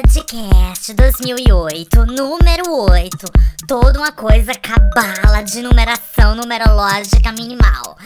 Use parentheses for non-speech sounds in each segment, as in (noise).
Podcast 2008, número 8. Toda uma coisa cabala de numeração numerológica minimal.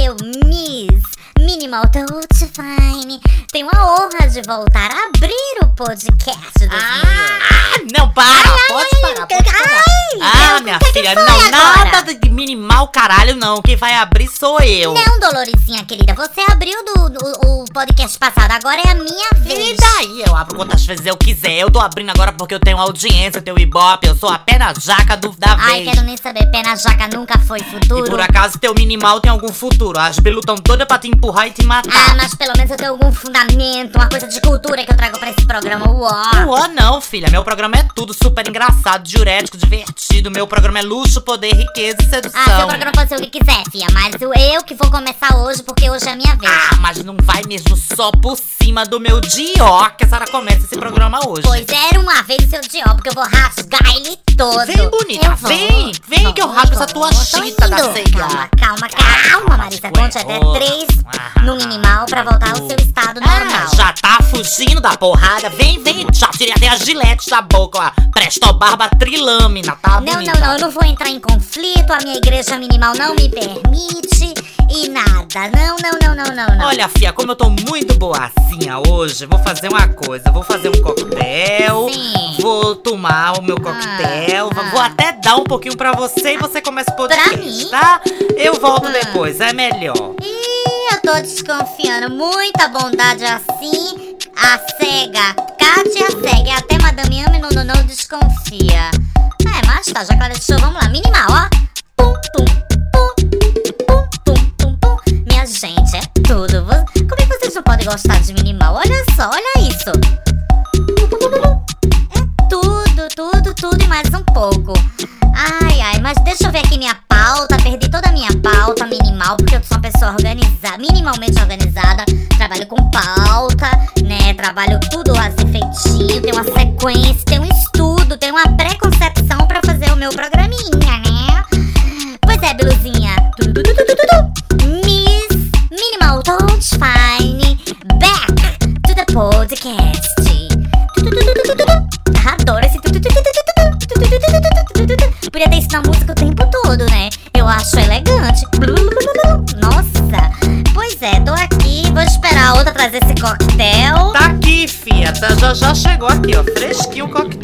Eu, Miss Minimal Touch Fine, tenho a honra de voltar a abrir o podcast 2008. Ah, não, para! Ai, pode ai, parar, pode ai, parar. ai, ah, minha que que filha, foi não, agora? nada de minimal caralho, não. Quem vai abrir sou eu. Não, Doloricinha querida, você abriu do, do- o podcast passado, agora é a minha E vez. daí? Eu abro quantas vezes eu quiser. Eu tô abrindo agora porque eu tenho audiência, eu tenho ibope, eu sou a pena jaca do, da Ai, vez. quero nem saber, pé na jaca nunca foi futuro. E por acaso teu minimal tem algum futuro. As Bilu tão todas pra te empurrar e te matar. Ah, mas pelo menos eu tenho algum fundamento, uma coisa de cultura que eu trago pra esse programa. Uó! Uó, não, filha. Meu programa é tudo super engraçado, diurético, divertido. Meu programa é luxo, poder, riqueza e sedução. Ah, seu programa pode ser o que quiser, fia, mas eu, que vou começar hoje, porque hoje é a minha vez. Ah, mas não vai mesmo só por cima do meu dió que a Sara começa esse programa hoje. Pois era uma vez o seu dió, porque eu vou rasgar ele todo. Vem, bonita, vem, vem que eu rasgo essa tua chita da ceia. Calma, calma, calma, Marisa. Conte até três oh. no minimal pra voltar ao seu estado Ah, normal. já tá fugindo da porrada. Vem, vem, já tirei até as giletes da boca, ó. Presto barba trilâmina, tá Não, não, não, eu não vou entrar em conflito, a minha igreja minimal não me permite e nada. Não, não, não, não, não, não. Olha, fia, como eu tô muito boazinha hoje, vou fazer uma coisa. Vou fazer um coquetel. Sim. Vou tomar o meu coquetel. Ah, vou ah. até dar um pouquinho pra você e você começa o podcast, mim? tá? Eu volto Ah. depois, é melhor. Ih, eu tô desconfiando. Muita bondade assim. A cega, Kátia segue. Até Madame Ame não, não, não desconfia. É, mas tá, já deixou, vamos lá. Minimal, ó.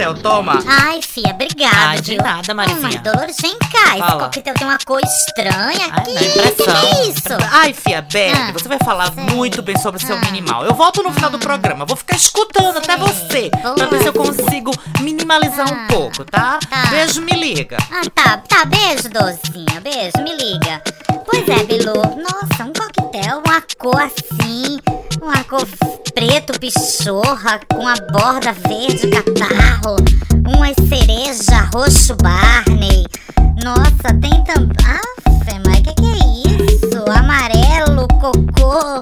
Coquetel. Toma. Ai, fia, obrigada. Ai, de viu? nada, mas Marizinha. Dolores, vem cá. Esse Fala. coquetel tem uma cor estranha. Ai, que, não, que é isso? Ai, fia, bebe. Ah, você vai falar sei. muito bem sobre o seu Ah. minimal. Eu volto no final do programa. Vou ficar escutando até você. Boa. Pra ver se eu consigo minimalizar um Ah. pouco, tá? Tá. Beijo, me liga. Ah, tá, tá. Beijo, docinha. Beijo, me liga. Pois é, Bilu. Nossa, um coquetel, uma cor assim. Uma cor preto pichorra com a borda verde catarro. Uma cereja roxo Barney. Nossa, tem também. Ah, mas que que é isso? Amarelo cocô.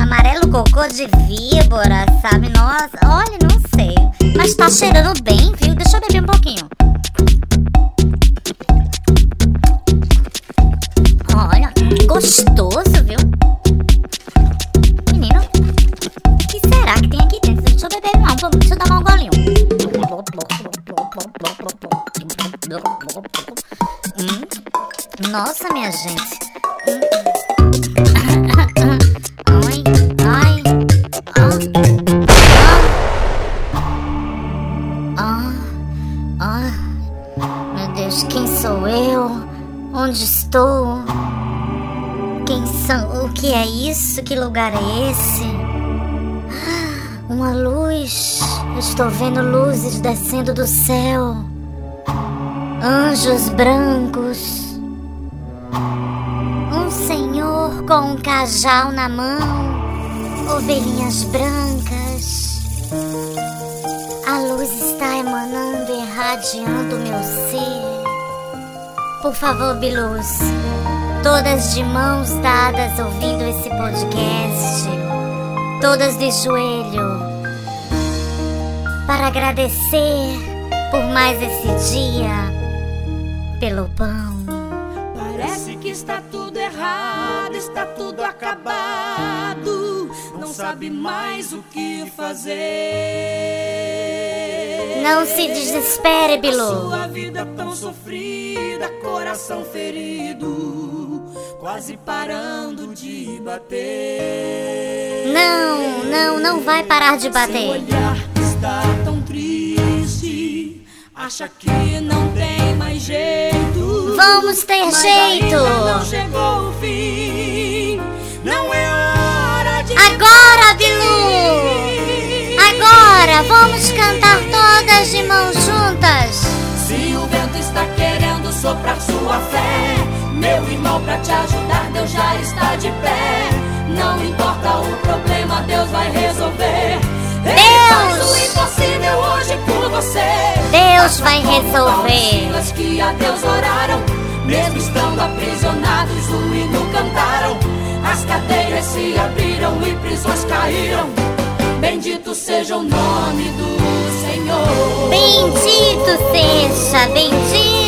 Amarelo cocô de víbora, sabe? Nossa, olha, não sei. Mas tá cheirando bem, viu? Deixa eu beber um pouquinho. Lugar é esse? Uma luz. Estou vendo luzes descendo do céu. Anjos brancos. Um senhor com um cajal na mão. Ovelhinhas brancas. A luz está emanando e irradiando meu ser. Por favor, Biluz, todas de mãos dadas ouvindo esse podcast, todas de joelho, para agradecer por mais esse dia, pelo pão. Parece que está tudo errado, está tudo acabado. Não sabe mais o que fazer. Não se desespere, Bilu. Sua vida tão sofrida, coração ferido, quase parando de bater. Não, não, não vai parar de Seu bater. olhar está tão triste, acha que não tem mais jeito. Vamos ter Mas jeito. não chegou o fim, não é hora de Agora, Bilu! Agora, vamos cantar todas de mãos juntas. Se o vento está querendo soprar sua fé, meu irmão, pra te ajudar, Deus já está de pé. Não importa o problema, Deus vai resolver. Ele Deus! o impossível hoje por você. Deus vai resolver. Silas que a Deus oraram, mesmo estando aprisionados, o hino cantaram. As cadeias se abriram e prisões caíram. Bendito seja o nome do Senhor. Bendito seja, bendito,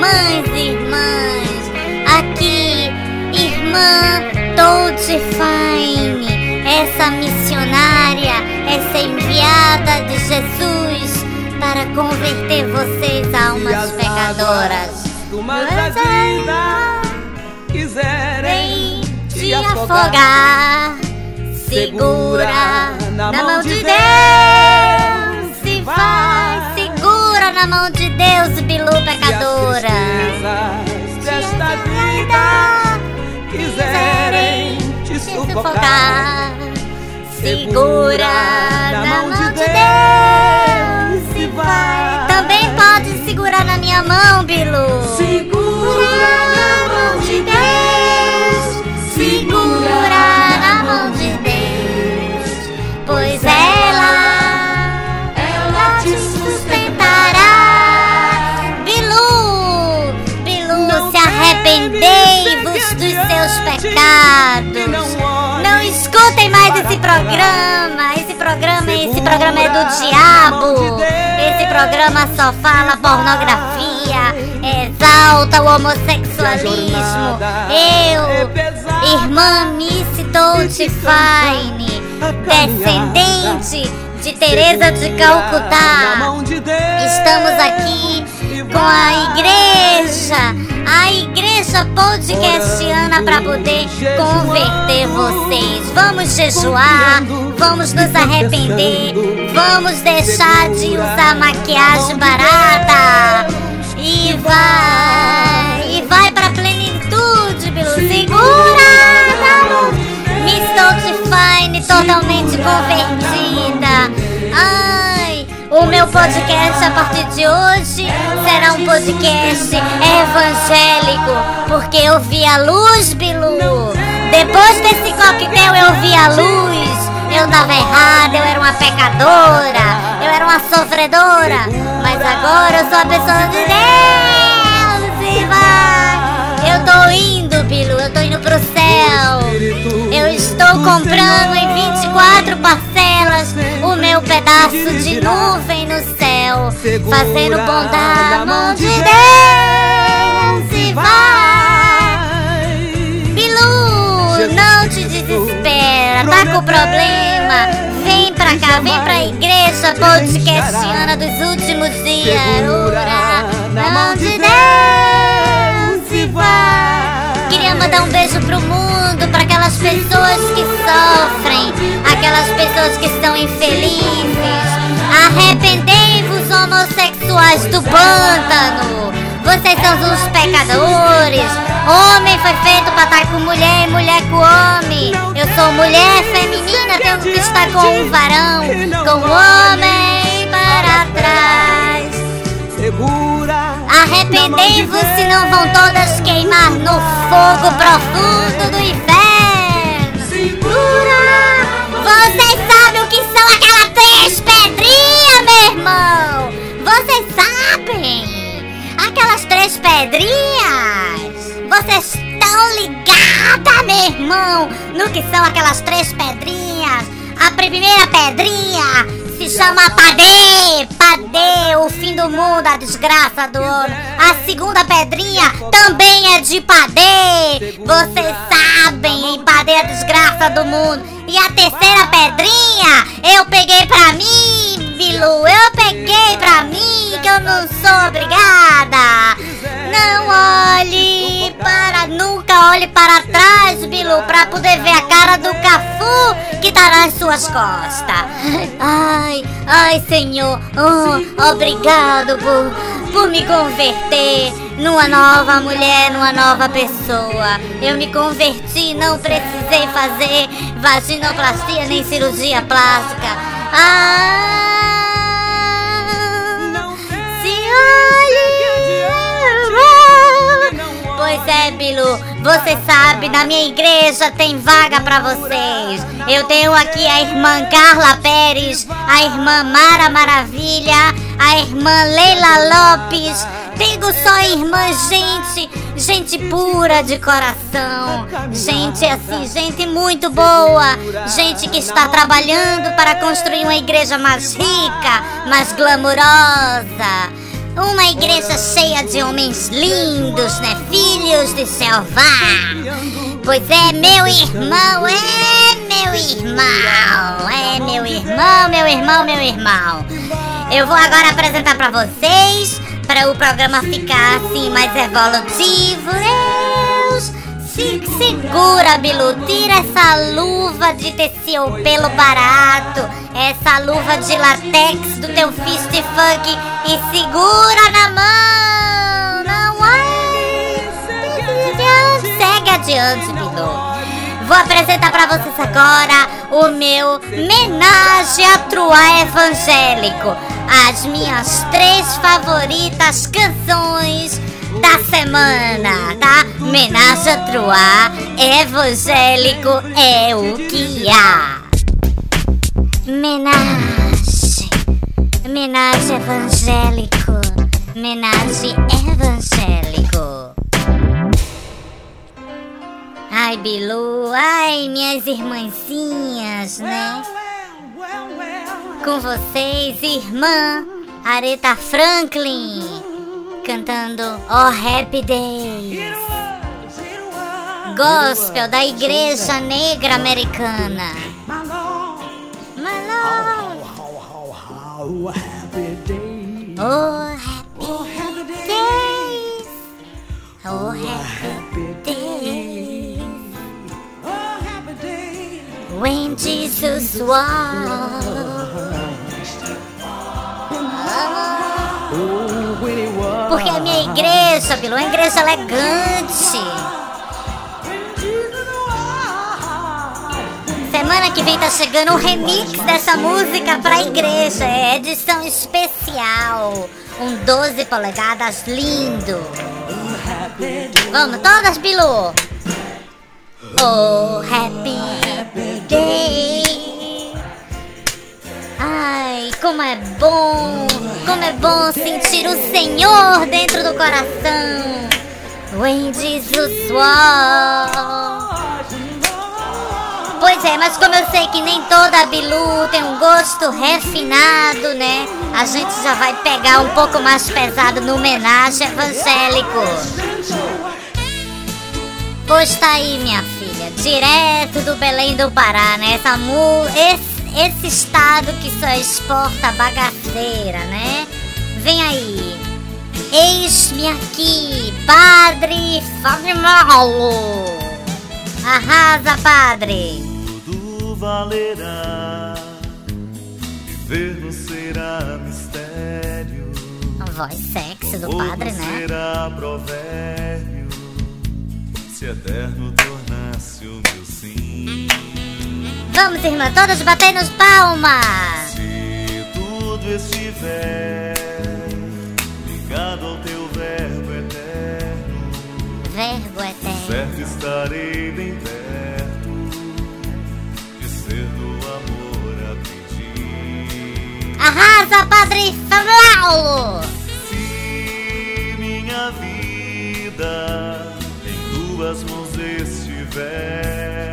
irmãs e irmãs. Aqui, irmã Dolce Fine, essa missionária, essa enviada de Jesus para converter vocês, almas pecadoras. do mar da vida quiserem te afogar, segura na mão de Deus e vai. Na mão de Deus, Bilu pecadora. Se desta vida quiserem te sufocar, segura na mão de Deus e vai. Também pode segurar na minha mão, Bilu. Segura dos seus pecados. Não escutem mais esse programa. Esse programa, esse programa é do diabo. Esse programa só fala pornografia, exalta o homossexualismo. Eu, irmã Miss Dolce Fine, descendente de Teresa de Calcutá. Estamos aqui com a igreja, a igreja podcastiana para poder converter vocês. Vamos jejuar, vamos nos arrepender, vamos deixar de usar maquiagem barata e vai, e vai para plenitude, Bilu. Segura. Miss Dolce Fine totalmente convertida. O meu podcast a partir de hoje será um podcast evangélico, porque eu vi a luz, Bilu. Depois desse coquetel eu vi a luz. Eu tava errada, eu era uma pecadora, eu era uma sofredora, mas agora eu sou a pessoa de Deus e. Eu tô indo, Bilu, eu tô indo pro céu. Eu estou comprando em 24 parcelas o meu pedaço de nuvem no céu, fazendo bondade na mão de Deus e vai. Bilu, não te desespera, tá com problema? Vem pra cá, vem pra igreja podcastiana dos últimos dias. Ora, na mão de Deus e vai. Queria mandar um beijo pro mundo, pra aquelas pessoas que sofrem, aquelas pessoas que estão infelizes. Arrependei-vos, homossexuais do pântano. Vocês são os pecadores. Homem foi feito para estar com mulher e mulher com homem. Eu sou mulher feminina, tenho que estar com um varão, com um homem para trás. Arrependei-vos, senão vão todas queimar no fogo profundo do inferno. Segura! Vocês sabem o que são aquelas três pedrinhas, meu irmão? Vocês sabem? Aquelas três pedrinhas? Vocês estão ligadas, meu irmão, no que são aquelas três pedrinhas? A primeira pedrinha se chama Padê, Padê, o fim do mundo, a desgraça do homem. A segunda pedrinha também é de Padê, vocês sabem, em Padê a desgraça do mundo. E a terceira pedrinha eu peguei pra mim, Bilu, eu peguei pra mim que eu não sou obrigada. Não olhe para, nunca olhe para trás, Bilu, pra poder ver a cara do Cafu que tá nas suas costas. Ai, ai, Senhor, oh, obrigado por, por me converter numa nova mulher, numa nova pessoa. Eu me converti, não precisei fazer vaginoplastia nem cirurgia plástica. Ai. Pois é, Bilu, você sabe, na minha igreja tem vaga para vocês. Eu tenho aqui a irmã Carla Pérez, a irmã Mara Maravilha, a irmã Leila Lopes. Digo só irmã, gente, gente pura de coração, gente assim, gente muito boa, gente que está trabalhando para construir uma igreja mais rica, mais glamurosa. Uma igreja cheia de homens lindos, né? Filhos de Jeová. Pois é, meu irmão, é meu irmão, é meu irmão, meu irmão, meu irmão. Eu vou agora apresentar para vocês, para o programa ficar assim mais evolutivo. Se segura, Bilu, tira essa luva de terciopelo barato essa luva de latex do teu fist funk e segura na mão. Não é? Segue adiante, Bilu. Vou apresentar para vocês agora o meu menage a truá evangélico. As minhas três favoritas canções da semana, tá? Menage truá evangélico é o que há. Menage, menage evangélico, menage evangélico. Ai, Bilu, ai, minhas irmãzinhas, né? Com vocês, irmã Aretha Franklin, cantando Oh Happy Days. Gospel da Igreja Negra Americana. Oh, happy days. Oh, happy days. Oh, happy days. Oh, happy days. When Jesus was. Porque a minha igreja, Bilu, é uma igreja elegante. Semana que vem tá chegando um remix dessa música pra igreja. É edição especial. Um 12 polegadas lindo. Vamos, todas, Bilu. Oh, happy day. Ai, como é bom. Como é bom sentir o Senhor dentro do coração. When Jesus. Pois é, mas como eu sei que nem toda Bilu tem um gosto refinado, né? A gente já vai pegar um pouco mais pesado no homenagem evangélico. Pois tá aí, minha filha, direto do Belém do Pará, né? Essa mu esse, esse estado que só exporta bagaceira, né? Vem aí. Eis-me aqui, Padre Fábio Malo. Arrasa, Padre valerá. Viver não será mistério. A voz sexy do padre, né? será provérbio. Se eterno tornasse o meu sim. Vamos, irmã, todas batendo palmas. Se tudo estiver ligado ao teu verbo eterno. Verbo eterno. Certo estarei bem perto Arrasa, Padre Paulo! Se minha vida em duas mãos estiver.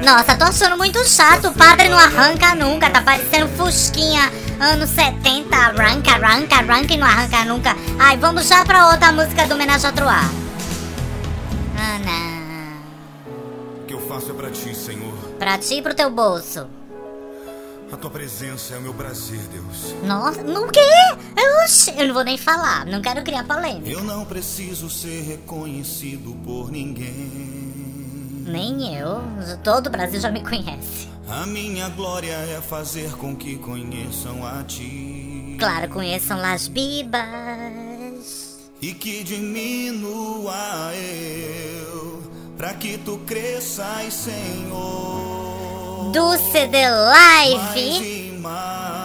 Nossa, tô achando muito chato. O padre não arranca nunca. Tá parecendo Fusquinha anos 70. Arranca, arranca, arranca e não arranca nunca. Ai, vamos já pra outra música do Homenagem a Troar. Ah, não. O que eu faço é pra ti, Senhor. Pra ti e pro teu bolso. A tua presença é o meu prazer, Deus. Nossa, no quê? Eu, eu não vou nem falar, não quero criar polêmica. Eu não preciso ser reconhecido por ninguém. Nem eu. Todo o Brasil já me conhece. A minha glória é fazer com que conheçam a ti. Claro, conheçam Las Bibas. E que diminua eu, pra que tu cresças, Senhor. Do CD Live. mais.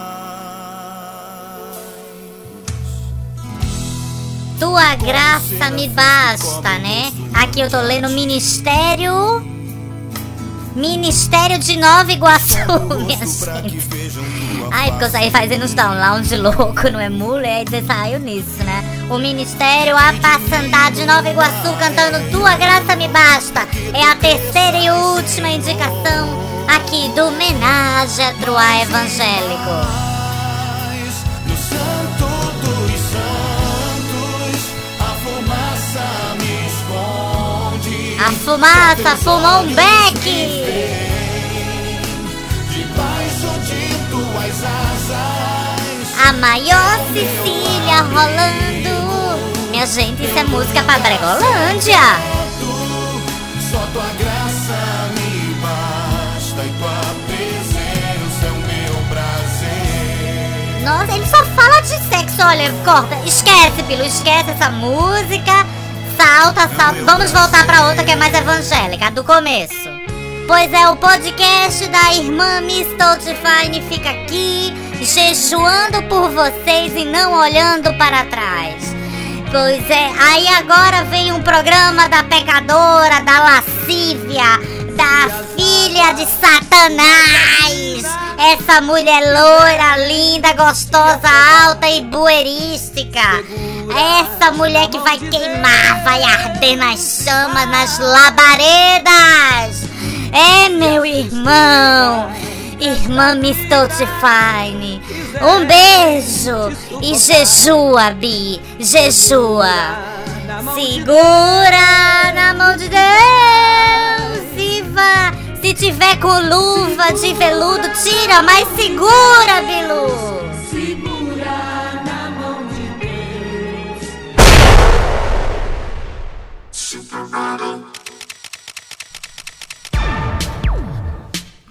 Tua graça me basta, né? Aqui eu tô lendo Ministério. Ministério de Nova Iguaçu, (laughs) minha gente. Ai, porque eu saí fazendo uns download louco, não é mulher? Você saiu nisso, né? O Ministério A Passandar de Nova Iguaçu cantando Tua Graça Me Basta. É a terceira e última indicação aqui do Homenagem a Evangélico. Fumaça fumou um beck. A maior Sicília rolando. Minha gente, isso é música pra Bregolândia. Só tua graça me basta e tua presença é o meu prazer. Nossa, ele só fala de sexo. Olha, corta. Esquece, Pilo. Esquece essa música. Salta, salta. Vamos voltar pra outra que é mais evangélica, a do começo. Pois é, o podcast da irmã Miss Totifine fica aqui, jejuando por vocês e não olhando para trás. Pois é, aí agora vem um programa da pecadora, da lascívia, da filha de Satanás. Essa mulher loira, linda, gostosa, alta e buerística. Essa mulher que vai queimar, vai arder nas chamas, nas labaredas. É, meu irmão. Irmã Miss Totifine. Um beijo. E jejua, Bi. Jejua. Segura na mão de Deus e. Se tiver com luva de veludo, tira, mas segura, Bilu. Segura na mão de Deus.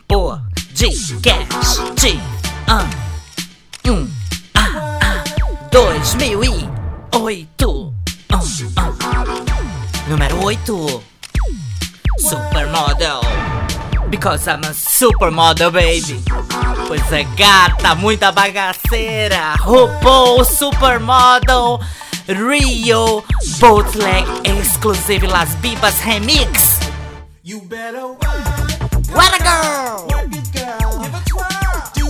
Podcast. Ah, um, ah, ah, 2008. Ah, ah. Número 8. Supermodel. Because I'm a supermodel, baby. Pois é, gata, muita bagaceira. RuPaul Supermodel. Rio Bootleg Exclusive Las Bibas Remix. You better What a girl! work it, girl. Give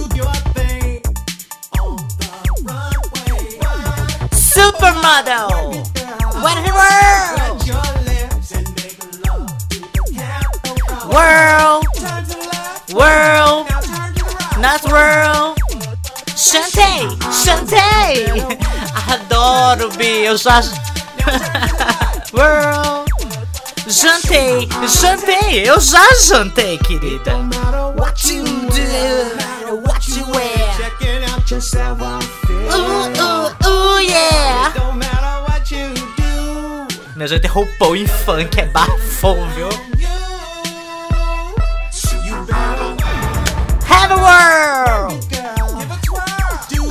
the right. not world. Chantei, chantei! (laughs) Adoro, Bi, eu já. (laughs) world. Jantei, jantei, eu já jantei, querida. What you do, what you wear. Checking out yourself Uh, uh, uh, yeah. Minha gente, roupou em funk, é bafo, viu? World!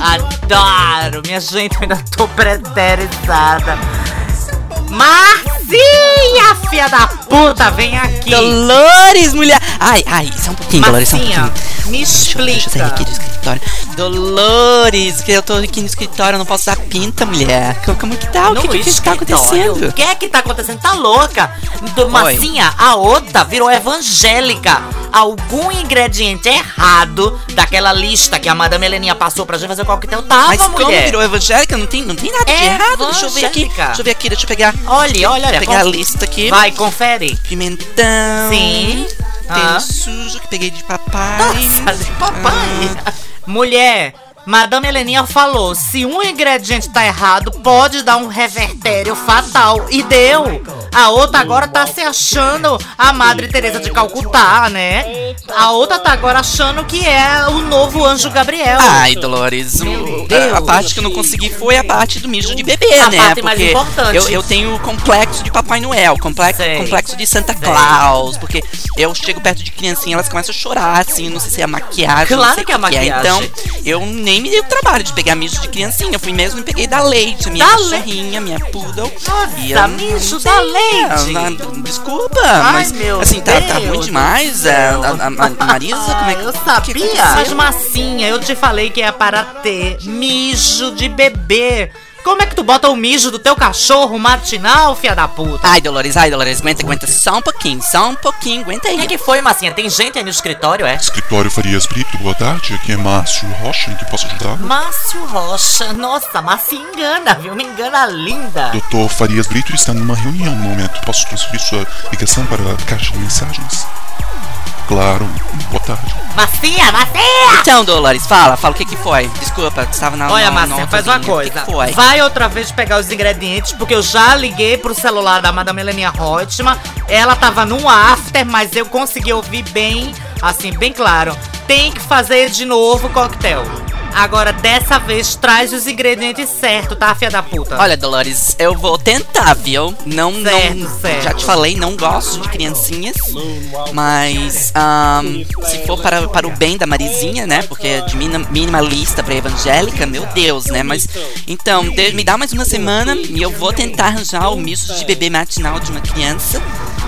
Adoro! Minha gente, eu ainda tô preterizada. Marcinha, filha da puta, vem aqui! Dolores, mulher! Ai, ai, só um pouquinho, Dolores, só um pouquinho. me Deixa eu, deixa eu sair aqui explica. do escritório. Dolores, que eu tô aqui no escritório, eu não posso dar pinta, mulher. Como, como que tá? O que, que, que tá acontecendo? O que é que tá acontecendo? Tá louca? Do, Marcinha, a outra virou evangélica. Algum ingrediente errado daquela lista que a Madame Heleninha passou pra gente fazer o coquetel tava, Mas como mulher. virou evangélica? Não tem, não tem nada de É errado. Deixa eu ver aqui. Deixa eu ver aqui, deixa eu pegar. Olha, olha, olha. Pegar a conf- lista aqui. Vai, confere. Pimentão. Sim. Tem Ah. sujo que peguei de papai. Nossa, de papai. Mulher, Madame Heleninha falou: se um ingrediente tá errado, pode dar um revertério fatal. E deu. A outra agora tá se achando a Madre Teresa de Calcutá, né? A outra tá agora achando que é o novo anjo Gabriel. Ai, Dolores, o- a, a parte que eu não consegui foi a parte do mijo de bebê, A né? parte mais porque importante. eu, eu tenho complexo de Papai Noel, complexo, Sei. complexo de Santa Claus, porque eu chego perto de criancinha, elas começam a chorar, assim, não sei se é a maquiagem, Claro que é a o maquiagem. Então, eu nem me dei o trabalho de pegar mijo de criancinha, eu fui mesmo e peguei da leite, minha Da cachorrinha, minha poodle. Nossa, e eu- mijo da leite. ah, Desculpa, Ai, mas meu assim, tá, tá ruim demais. é, A, a- a- a Marisa, como é que eu que sabia. aconteceu? Mas massinha, eu te falei que é para ter mijo de bebê. Como é que tu bota o mijo do teu cachorro matinal, filha da puta? Ai, Dolores, ai, Dolores, aguenta, aguenta só um pouquinho, só um pouquinho, aguenta aí. O que, que foi, massinha? Tem gente aí no escritório, é? Escritório Farias Brito, boa tarde. Aqui é Márcio Rocha, em que posso ajudar? Márcio Rocha. Nossa, massinha engana, viu? Me engana linda. Doutor Farias Brito está numa reunião no momento. Posso transferir sua ligação para a caixa de mensagens? Claro, boa tarde. Massinha, massinha! Então, Dolores, fala, fala o que que foi. Desculpa, estava na Olha, na- outra faz uma linha. O que coisa. que foi? Vai outra vez pegar os ingredientes, porque eu já liguei pro celular da Madame Heleninha Reutemann. Ela tava num after, mas eu consegui ouvir bem, assim, bem claro. Tem que fazer de novo o coquetel. Agora, dessa vez, traz os ingredientes certos, tá, filha da puta? Olha, Dolores, eu vou tentar, viu? Não, Certo, não. certo. Já te falei, não gosto de criancinhas. Mas, ahn, se for para, para o bem da Marizinha, né? Porque é de minimalista pra evangélica, meu Deus, né? Mas, então, me dá mais uma semana e eu vou tentar arranjar o misto de bebê matinal de uma criança.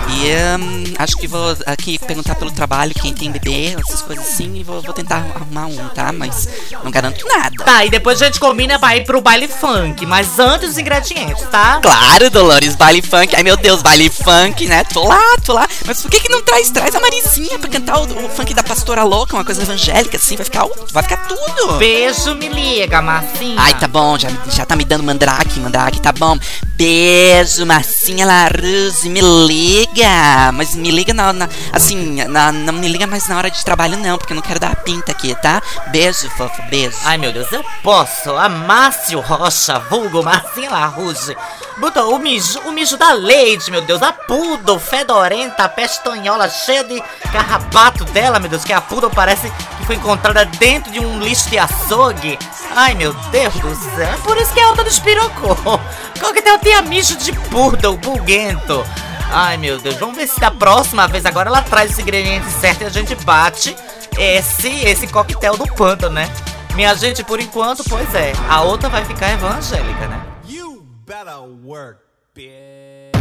E ahn, acho que vou aqui perguntar pelo trabalho quem tem bebê, essas coisas assim, e vou, vou tentar arrumar um, tá? Mas não garanto nada. Tá, e depois a gente combina pra ir pro baile funk, mas antes os ingredientes, tá? Claro, Dolores, baile funk. Ai, meu Deus, baile funk, né? Tô lá, tô lá. Mas por que que não traz, traz a Marizinha pra cantar o, o funk da pastora louca, uma coisa evangélica, assim? Vai ficar, vai ficar tudo. Beijo, me liga, Marcinha. Ai, tá bom, já, já tá me dando mandrake, mandrake, tá bom. Beijo, Marcinha Laruse, me liga. Mas me liga na, na- assim, na- não me liga mais na hora de trabalho não, porque eu não quero dar a pinta aqui, tá? Beijo, fofo, beijo. Ai, meu Deus, eu posso. A Márcio Rocha, vulgo Marcinha Larouge, botou o mijo, o mijo da leite, meu Deus. A poodle fedorenta, a pestanhola cheia de carrapato dela, meu Deus. Que a poodle parece que foi encontrada dentro de um lixo de açougue. Ai, meu Deus do céu. É por isso que a outra despirocou. Coquetel tinha mijo de poodle, bulguento. Ai, meu Deus. Vamos ver se da próxima vez agora ela traz os ingredientes certos e a gente bate esse, esse coquetel do pântano, né? Minha gente, por enquanto, pois é. A outra vai ficar evangélica, né? You better work, bitch.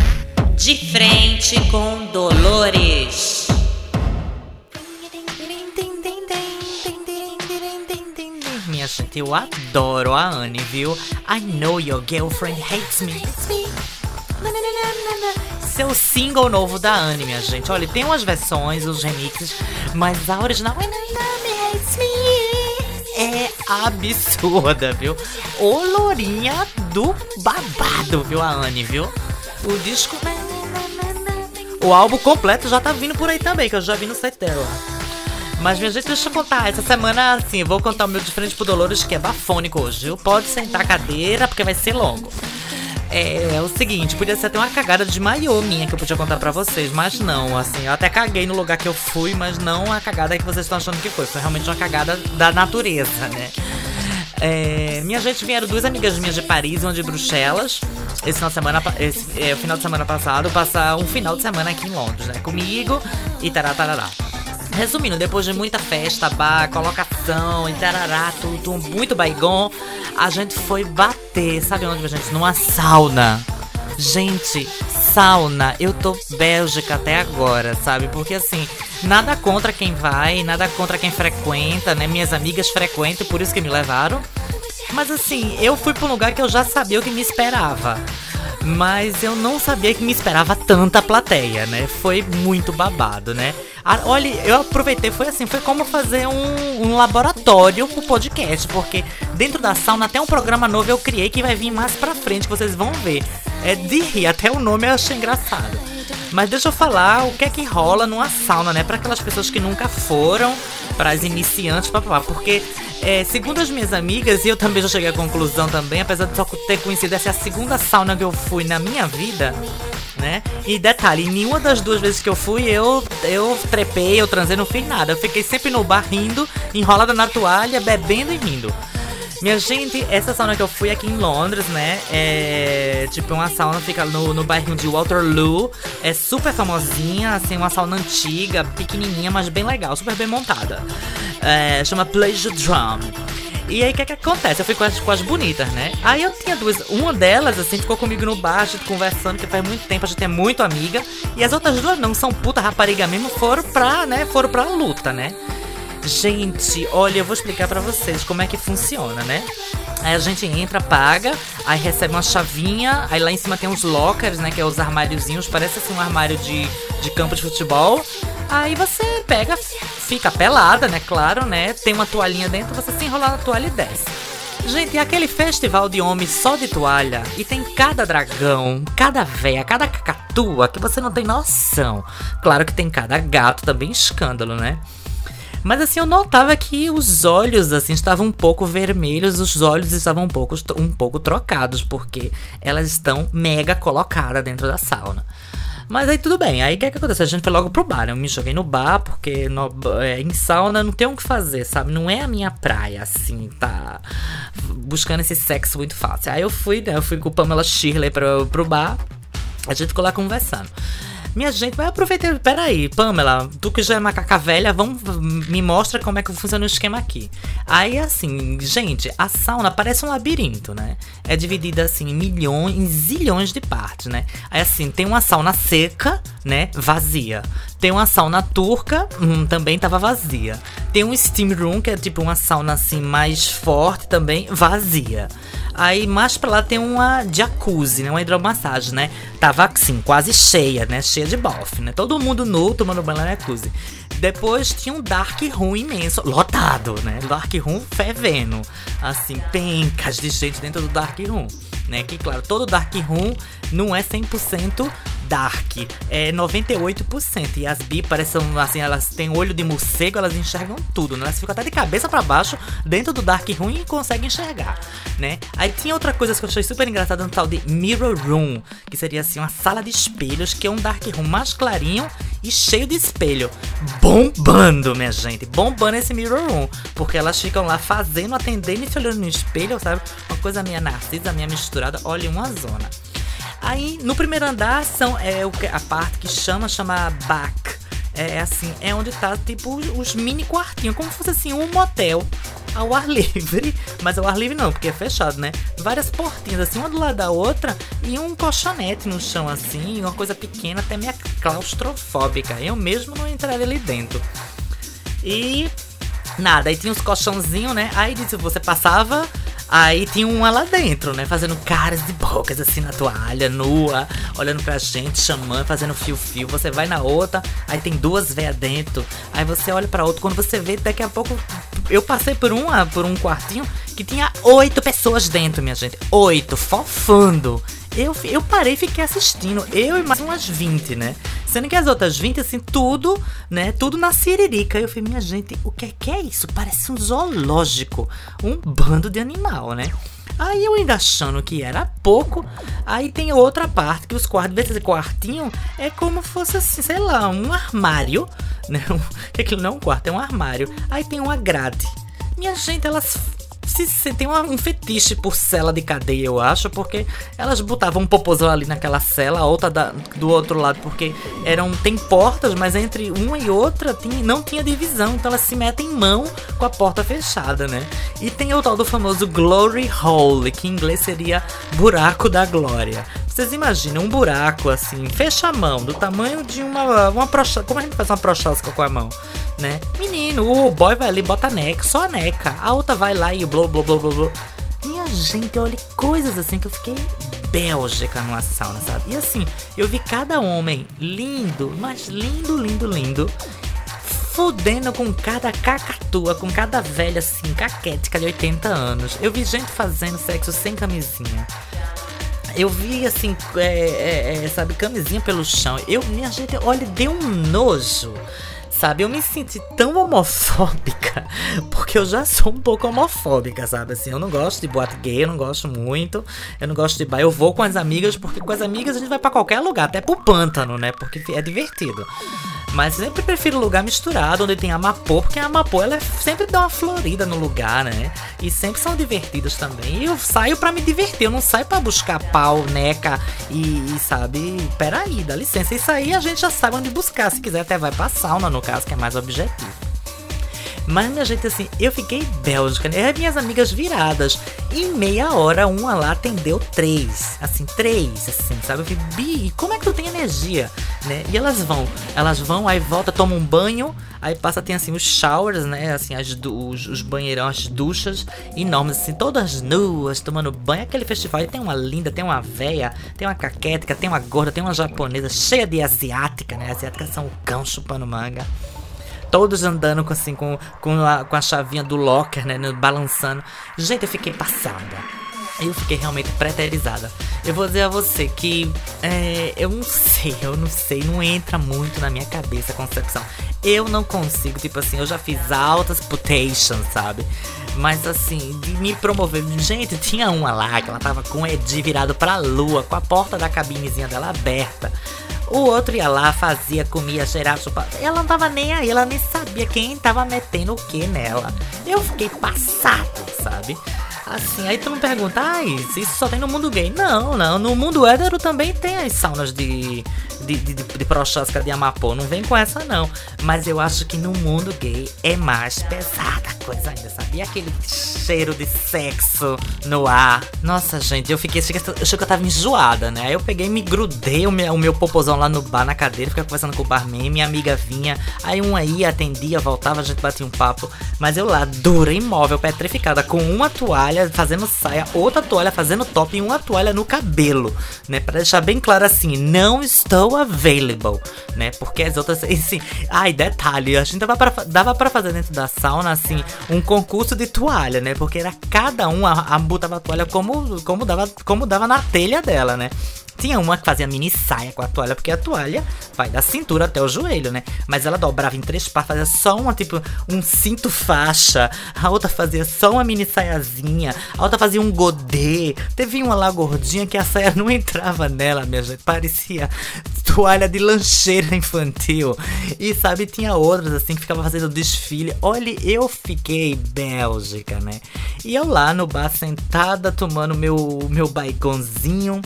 De frente com Dolores. Minha gente, eu adoro a Anne, viu? I know your girlfriend hates me. Seu single novo da Anne, minha gente. Olha, tem umas versões, os remixes, mas a original é absurda, viu? Ô lourinha do babado, viu, a Anne, viu? O disco. O álbum completo já tá vindo por aí também, que eu já vi no site dela. Mas, minha gente, deixa eu contar. Essa semana, assim, eu vou contar o meu de frente pro Dolores, que é bafônico hoje, viu? Pode sentar a cadeira, porque vai ser longo. É, é o seguinte, podia ser até uma cagada de maiô minha que eu podia contar pra vocês, mas não, assim, eu até caguei no lugar que eu fui, mas não a cagada que vocês estão achando que foi. Foi realmente uma cagada da natureza, né? É, minha gente vieram duas amigas minhas de Paris e uma de Bruxelas. Esse final de semana, esse, é, final de semana passado, passar um final de semana aqui em Londres, né? Comigo e tará, tarará. Resumindo, depois de muita festa, bar, colocação e tarará, tudo, muito baigon, a gente foi bater, sabe onde, gente? Numa sauna. Gente, sauna, eu tô Bélgica até agora, sabe? Porque assim, nada contra quem vai, nada contra quem frequenta, né? Minhas amigas frequentam, por isso que me levaram. Mas assim, eu fui pra um lugar que eu já sabia o que me esperava. Mas eu não sabia que me esperava tanta plateia, né? Foi muito babado, né? Olha, eu aproveitei, foi assim, foi como fazer um, um laboratório pro podcast, porque dentro da sauna até um programa novo eu criei que vai vir mais pra frente, que vocês vão ver. É de rir, até o nome eu achei engraçado. Mas deixa eu falar o que é que rola numa sauna, né? Para aquelas pessoas que nunca foram, para as iniciantes, papá, porque é, segundo as minhas amigas, e eu também já cheguei à conclusão também, apesar de só ter conhecido essa é a segunda sauna que eu fui na minha vida, né? E detalhe, nenhuma das duas vezes que eu fui, eu, eu trepei, eu transei, não fiz nada. Eu fiquei sempre no bar rindo, enrolada na toalha, bebendo e rindo. Minha gente, essa sauna que eu fui aqui em Londres, né? É tipo uma sauna fica no, no bairro de Waterloo. É super famosinha, assim, uma sauna antiga, pequenininha, mas bem legal, super bem montada. É, chama Pleasure Drum. E aí, o que é que acontece? Eu fui com as, com as bonitas, né? Aí eu tinha duas. Uma delas, assim, ficou comigo no bar, a gente conversando, que faz muito tempo, a gente é muito amiga. E as outras duas não, são puta rapariga mesmo, foram pra, né? Foram pra luta, né? Gente, olha, eu vou explicar pra vocês como é que funciona, né? Aí a gente entra, paga, aí recebe uma chavinha, aí lá em cima tem uns lockers, né? Que é os armáriozinhos, parece assim um armário de, de campo de futebol. Aí você pega, fica pelada, né? Claro, né? Tem uma toalhinha dentro, você se enrola na toalha e desce. Gente, é aquele festival de homens só de toalha e tem cada dragão, cada véia, cada cacatua que você não tem noção. Claro que tem cada gato também, escândalo, né? Mas assim, eu notava que os olhos assim estavam um pouco vermelhos, os olhos estavam um pouco, um pouco trocados, porque elas estão mega colocadas dentro da sauna. Mas aí tudo bem, aí o que, é que acontece? A gente foi logo pro bar, eu me joguei no bar, porque no, é, em sauna não tem o que fazer, sabe? Não é a minha praia, assim, tá buscando esse sexo muito fácil. Aí eu fui, né? Eu fui com o Pamela Shirley pro, pro bar, a gente ficou lá conversando. Minha gente, vai aproveitar. Peraí, Pamela, tu que já é macaca velha, vamos, me mostra como é que funciona o esquema aqui. Aí, assim, gente, a sauna parece um labirinto, né? É dividida, assim, em milhões, em zilhões de partes, né? Aí, assim, tem uma sauna seca, né? Vazia. Tem uma sauna turca, hum, também tava vazia. Tem um steam room, que é tipo uma sauna, assim, mais forte também, vazia. Aí mais pra lá tem uma jacuzzi, né? Uma hidromassagem, né? Tava assim, quase cheia, né? Cheia de bofe, né? Todo mundo nu tomando banho na jacuzzi. Depois tinha um dark room imenso, lotado, né? Dark room fervendo. Assim, pencas de gente dentro do dark room. Né? Que claro, todo dark room não é 100% dark, é 98%. E as bi parecem assim, elas têm olho de morcego, elas enxergam tudo, né? Elas ficam até de cabeça para baixo dentro do dark room e conseguem enxergar, né? Aí tinha outra coisa que eu achei super engraçada no tal de Mirror Room, que seria assim uma sala de espelhos, que é um dark room mais clarinho e cheio de espelho. Bombando, minha gente, bombando esse Mirror Room, porque elas ficam lá fazendo, atendendo e se olhando no espelho, sabe? Uma coisa minha narcisa, minha misturada, olha uma zona. Aí, no primeiro andar, são, é a parte que chama, chama back. É assim, é onde tá, tipo, os- mini quartinhos, como se fosse assim, um motel ao ar (laughs) livre. Mas ao ar livre não, porque é fechado, né? Várias portinhas, assim, uma do lado da outra, e um colchonete no chão, assim, uma coisa pequena, até meio claustrofóbica. Eu mesmo não entraria ali dentro. E nada, aí tinha os colchãozinhos, né? Aí disse, você passava, aí tinha uma lá dentro, né? Fazendo caras e bocas assim na toalha, nua, olhando pra gente, chamando, fazendo fio-fio. Você vai na outra, aí tem duas véias dentro. Aí você olha pra outra, quando você vê, daqui a pouco. Eu passei por uma, por um quartinho que tinha oito pessoas dentro, minha gente. Oito, fofando. Eu, eu parei e fiquei assistindo. Eu e mais umas 20, né? Sendo que as outras 20, assim, tudo, né? Tudo na siririca. Eu falei, minha gente, o que é, que é isso? Parece um zoológico. Um bando de animal, né? Aí eu ainda achando que era pouco. Aí tem outra parte que os quartos, desse quartinho, é como fosse assim, sei lá, um armário. Né? (laughs) Aquilo não é um quarto, é um armário. Aí tem uma grade. Minha gente, elas se, se tem uma- um fetiche por cela de cadeia, eu acho, porque elas botavam um popozão ali naquela cela, a outra da- do outro lado, porque eram tem portas, mas entre uma e outra não tinha divisão, então elas se metem mão com a porta fechada, né? E tem o tal do famoso Glory Hole, que em inglês seria buraco da glória. Vocês imaginam um buraco assim, fecha a mão, do tamanho de uma, uma procha... Como a gente faz uma prochasca com a mão, né? Menino, o boy vai ali bota a neca, só a neca. A outra vai lá e blá blá blá blá blá. Minha gente, olha coisas assim que eu fiquei bélgica numa sauna, sabe? E assim, eu vi cada homem lindo, mas lindo, lindo, lindo. Fudendo com cada cacatua, com cada velha assim, caquética de 80 anos. Eu vi gente fazendo sexo sem camisinha. Eu vi assim, é, é, é, sabe, camisinha pelo chão. Eu, minha gente, olha, deu um nojo. Sabe, eu me senti tão homofóbica, (laughs) porque eu já sou um pouco homofóbica, sabe? Assim, eu não gosto de boate gay, eu não gosto muito. Eu não gosto de bar, eu vou com as amigas, porque com as amigas a gente vai pra qualquer lugar, até pro pântano, né? Porque é divertido. Mas sempre prefiro lugar misturado, onde tem Amapô, porque a Amapô ela é- sempre dá uma florida no lugar, né? E sempre são divertidos também. E eu saio pra me divertir, eu não saio pra buscar pau, neca e, e, sabe, peraí, dá licença. Isso aí a gente já sabe onde buscar. Se quiser, até vai pra sauna, no caso, que é mais objetivo. Mas, minha gente, assim, eu fiquei bélgica, né? As minhas amigas viradas. Em meia hora, uma lá atendeu três. Assim, três, assim, sabe? Eu falei, Bi, como é que tu tem energia? Né? E elas vão, elas vão, aí volta, toma um banho, aí passa, tem assim, os showers, né? Assim, as os, os banheirão, as duchas enormes, assim, todas nuas, tomando banho. Aquele festival aí tem uma linda, tem uma véia, tem uma caquética, tem uma gorda, tem uma japonesa, cheia de asiática, né? Asiáticas são o cão chupando manga todos andando com assim com, com, a, com a chavinha do locker, né, balançando. Gente, eu fiquei passada. Eu fiquei realmente preterizada. Eu vou dizer a você que é, eu não sei, (laughs) eu não sei, não entra muito na minha cabeça a concepção. Eu não consigo, tipo assim, eu já fiz altas putations, sabe? Mas assim, de me promover. Gente, tinha uma lá que ela tava com o Edi virado pra lua, com a porta da cabinezinha dela aberta. O outro ia lá, fazia, comia, cheirava, chupava. Ela não tava nem aí, ela nem sabia quem tava metendo o que nela. Eu fiquei passado, sabe? Assim, aí tu me pergunta, ai, isso só tem no mundo gay. Não, não, no mundo hétero também tem as saunas de, de, de, de, de Prochasca de Amapô, não vem com essa não. Mas eu acho que no mundo gay é mais pesada a coisa ainda, sabe? E aquele cheiro de sexo no ar. Nossa, gente, eu fiquei, achei que eu achei que eu tava enjoada, né? Aí eu peguei me grudei o meu, o meu popozão lá no bar, na cadeira, fiquei conversando com o barman, minha amiga vinha, aí um aí atendia, voltava, a gente batia um papo. Mas eu lá, dura, imóvel, petrificada, com uma toalha fazendo saia, outra toalha fazendo top e uma toalha no cabelo, né? Pra deixar bem claro assim, não estou available, né? Porque as outras, (laughs) assim, ai, detalhe, a gente dava pra, dava pra fazer dentro da sauna, assim, um concurso de toalha, né? Porque era cada um, a, a botava a toalha como, como, dava, como dava na telha dela, né? Tinha uma que fazia mini saia com a toalha, porque a toalha vai da cintura até o joelho, né? Mas ela dobrava em três partes, fazia só uma, tipo, um cinto faixa. A outra fazia só uma mini saiazinha. A outra fazia um godê. Teve uma lá gordinha que a saia não entrava nela, minha gente. Parecia toalha de lancheira infantil. E sabe, tinha outras assim que ficava fazendo desfile. Olha, eu fiquei bélgica, né? E eu lá no bar sentada tomando meu meu baigonzinho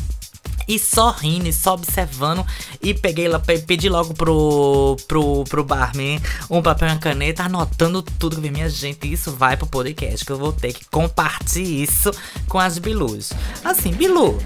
e só rindo, e só observando. E peguei lá, pe- pedi logo pro, pro, pro barman um papel e uma caneta, anotando tudo que vi. Minha gente, isso vai pro podcast, que eu vou ter que compartilhar isso com as Bilus. Assim, Bilu,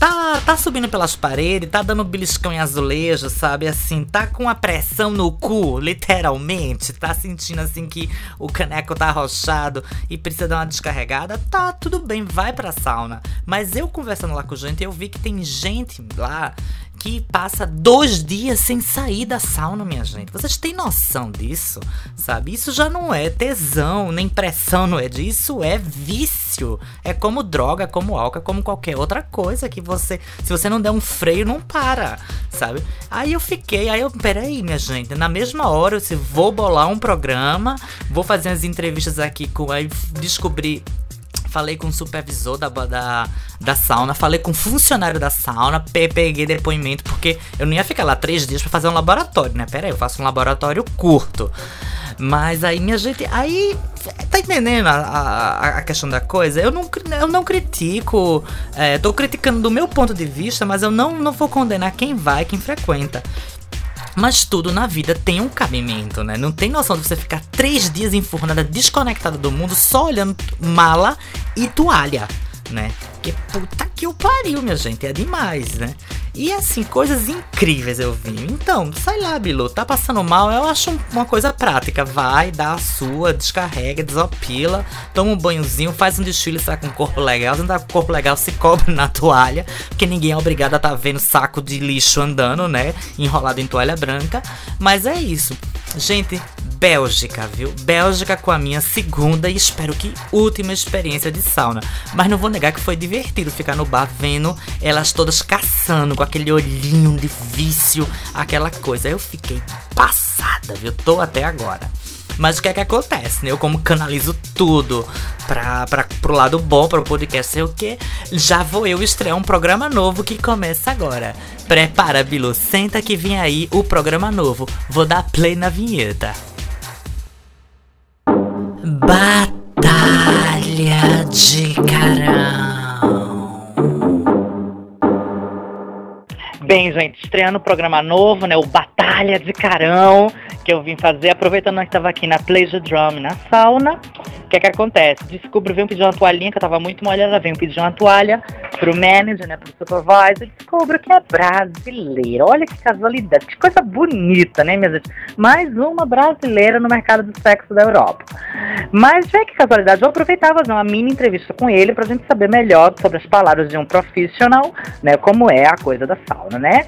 tá, tá subindo pelas paredes, tá dando beliscão em azulejo, sabe? Assim, tá com a pressão no cu, literalmente. Tá sentindo assim que o caneco tá arrochado e precisa dar uma descarregada. Tá, tudo bem, vai pra sauna. Mas eu conversando lá com gente, eu vi que tem gente lá que passa dois dias sem sair da sauna, minha gente. Vocês têm noção disso? Sabe? Isso já não é tesão, nem pressão, não é disso, é vício. É como droga, como álcool, como qualquer outra coisa que você, se você não der um freio, não para, sabe? Aí eu fiquei, aí eu, peraí, minha gente, na mesma hora eu disse, vou bolar um programa, vou fazer as entrevistas aqui com, aí descobri Falei com o supervisor da, da, da sauna, falei com o funcionário da sauna, pe- peguei depoimento, porque eu não ia ficar lá três dias pra fazer um laboratório, né? Pera aí, eu faço um laboratório curto. Mas aí, minha gente, aí. Tá entendendo a, a, a questão da coisa? Eu não, eu não critico. É, tô criticando do meu ponto de vista, mas eu não, não vou condenar quem vai, quem frequenta. Mas tudo na vida tem um cabimento, né? Não tem noção de você ficar três dias enfurnada, desconectada do mundo, só olhando mala e toalha, né? Que puta que o pariu, minha gente, é demais, né? E assim, coisas incríveis eu vi. Então, sai lá, Bilu, tá passando mal, eu acho um- uma coisa prática. Vai, dá a sua, descarrega, desopila, toma um banhozinho, faz um desfile, sai com um corpo legal. Se não tá com corpo legal, se cobre na toalha, porque ninguém é obrigado a tá vendo saco de lixo andando, né? Enrolado em toalha branca. Mas é isso. Gente, Bélgica, viu? Bélgica com a minha segunda e espero que última experiência de sauna. Mas não vou negar que foi divertido ficar no bar vendo elas todas caçando com aquele olhinho de vício, aquela coisa. Eu fiquei passada, viu? Tô até agora. Mas o que é que acontece, né? Eu como canalizo tudo pra, pra, pro lado bom, pro podcast sei o que, já vou eu estrear um programa novo que começa agora. Prepara, Bilu, senta que vem aí o programa novo. Vou dar play na vinheta. Batalha de Carão. Bem, gente, estreando o programa novo, né? O Batalha de Carão, que eu vim fazer, aproveitando que estava aqui na Pleasure Drum, na sauna. O que é que acontece? Descubro, venho pedir uma toalhinha, que eu tava muito molhada, venho pedir uma toalha pro manager, né, pro supervisor, descubro que é brasileira. Olha que casualidade, que coisa bonita, né, minha gente? Mais uma brasileira no mercado do sexo da Europa. Mas, já que casualidade, vou aproveitar e fazer uma mini entrevista com ele pra gente saber melhor sobre as palavras de um profissional, né, como é a coisa da sauna, né?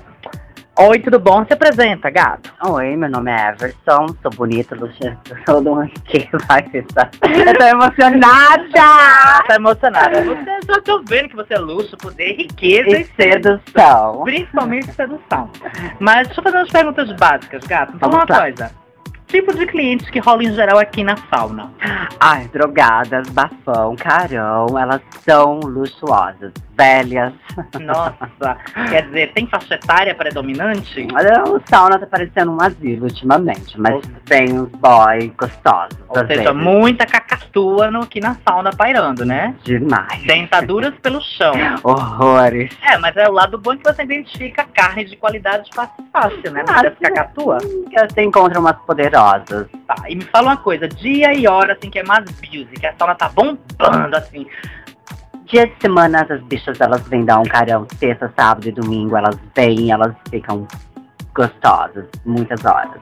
Oi, tudo bom? Se apresenta, gato. Oi, meu nome é Everson, sou bonita, Luciana, sou do que vai estar. Eu tô emocionada! (laughs) Tá emocionada. Você, só tô vendo que você é luxo, poder, riqueza E sedução. Principalmente sedução. Mas deixa eu fazer umas perguntas básicas, gato. Me fala uma Vamos lá. coisa. Tipo de clientes que rola em geral aqui na sauna. Ai, drogadas, bafão, carão, elas são luxuosas, velhas. Nossa, quer dizer, tem faixa etária predominante? Olha, O sauna tá parecendo um asilo ultimamente, mas tem uns boy gostosos. Ou seja, vezes. muita cacatua no, aqui na sauna pairando, né? Demais. Dentaduras pelo chão. (laughs) Horrores. É, mas é o lado bom que você identifica carne de qualidade fácil, fácil né? Não Ah, deve cacatua. Você encontra umas poderosas. Tá, e me fala uma coisa, dia e hora, assim, que é mais que a sauna tá bombando, assim. Dia de semana, as bichas, elas vêm dar um carão. Sexta, sábado e domingo, elas vêm, elas ficam gostosas, muitas horas.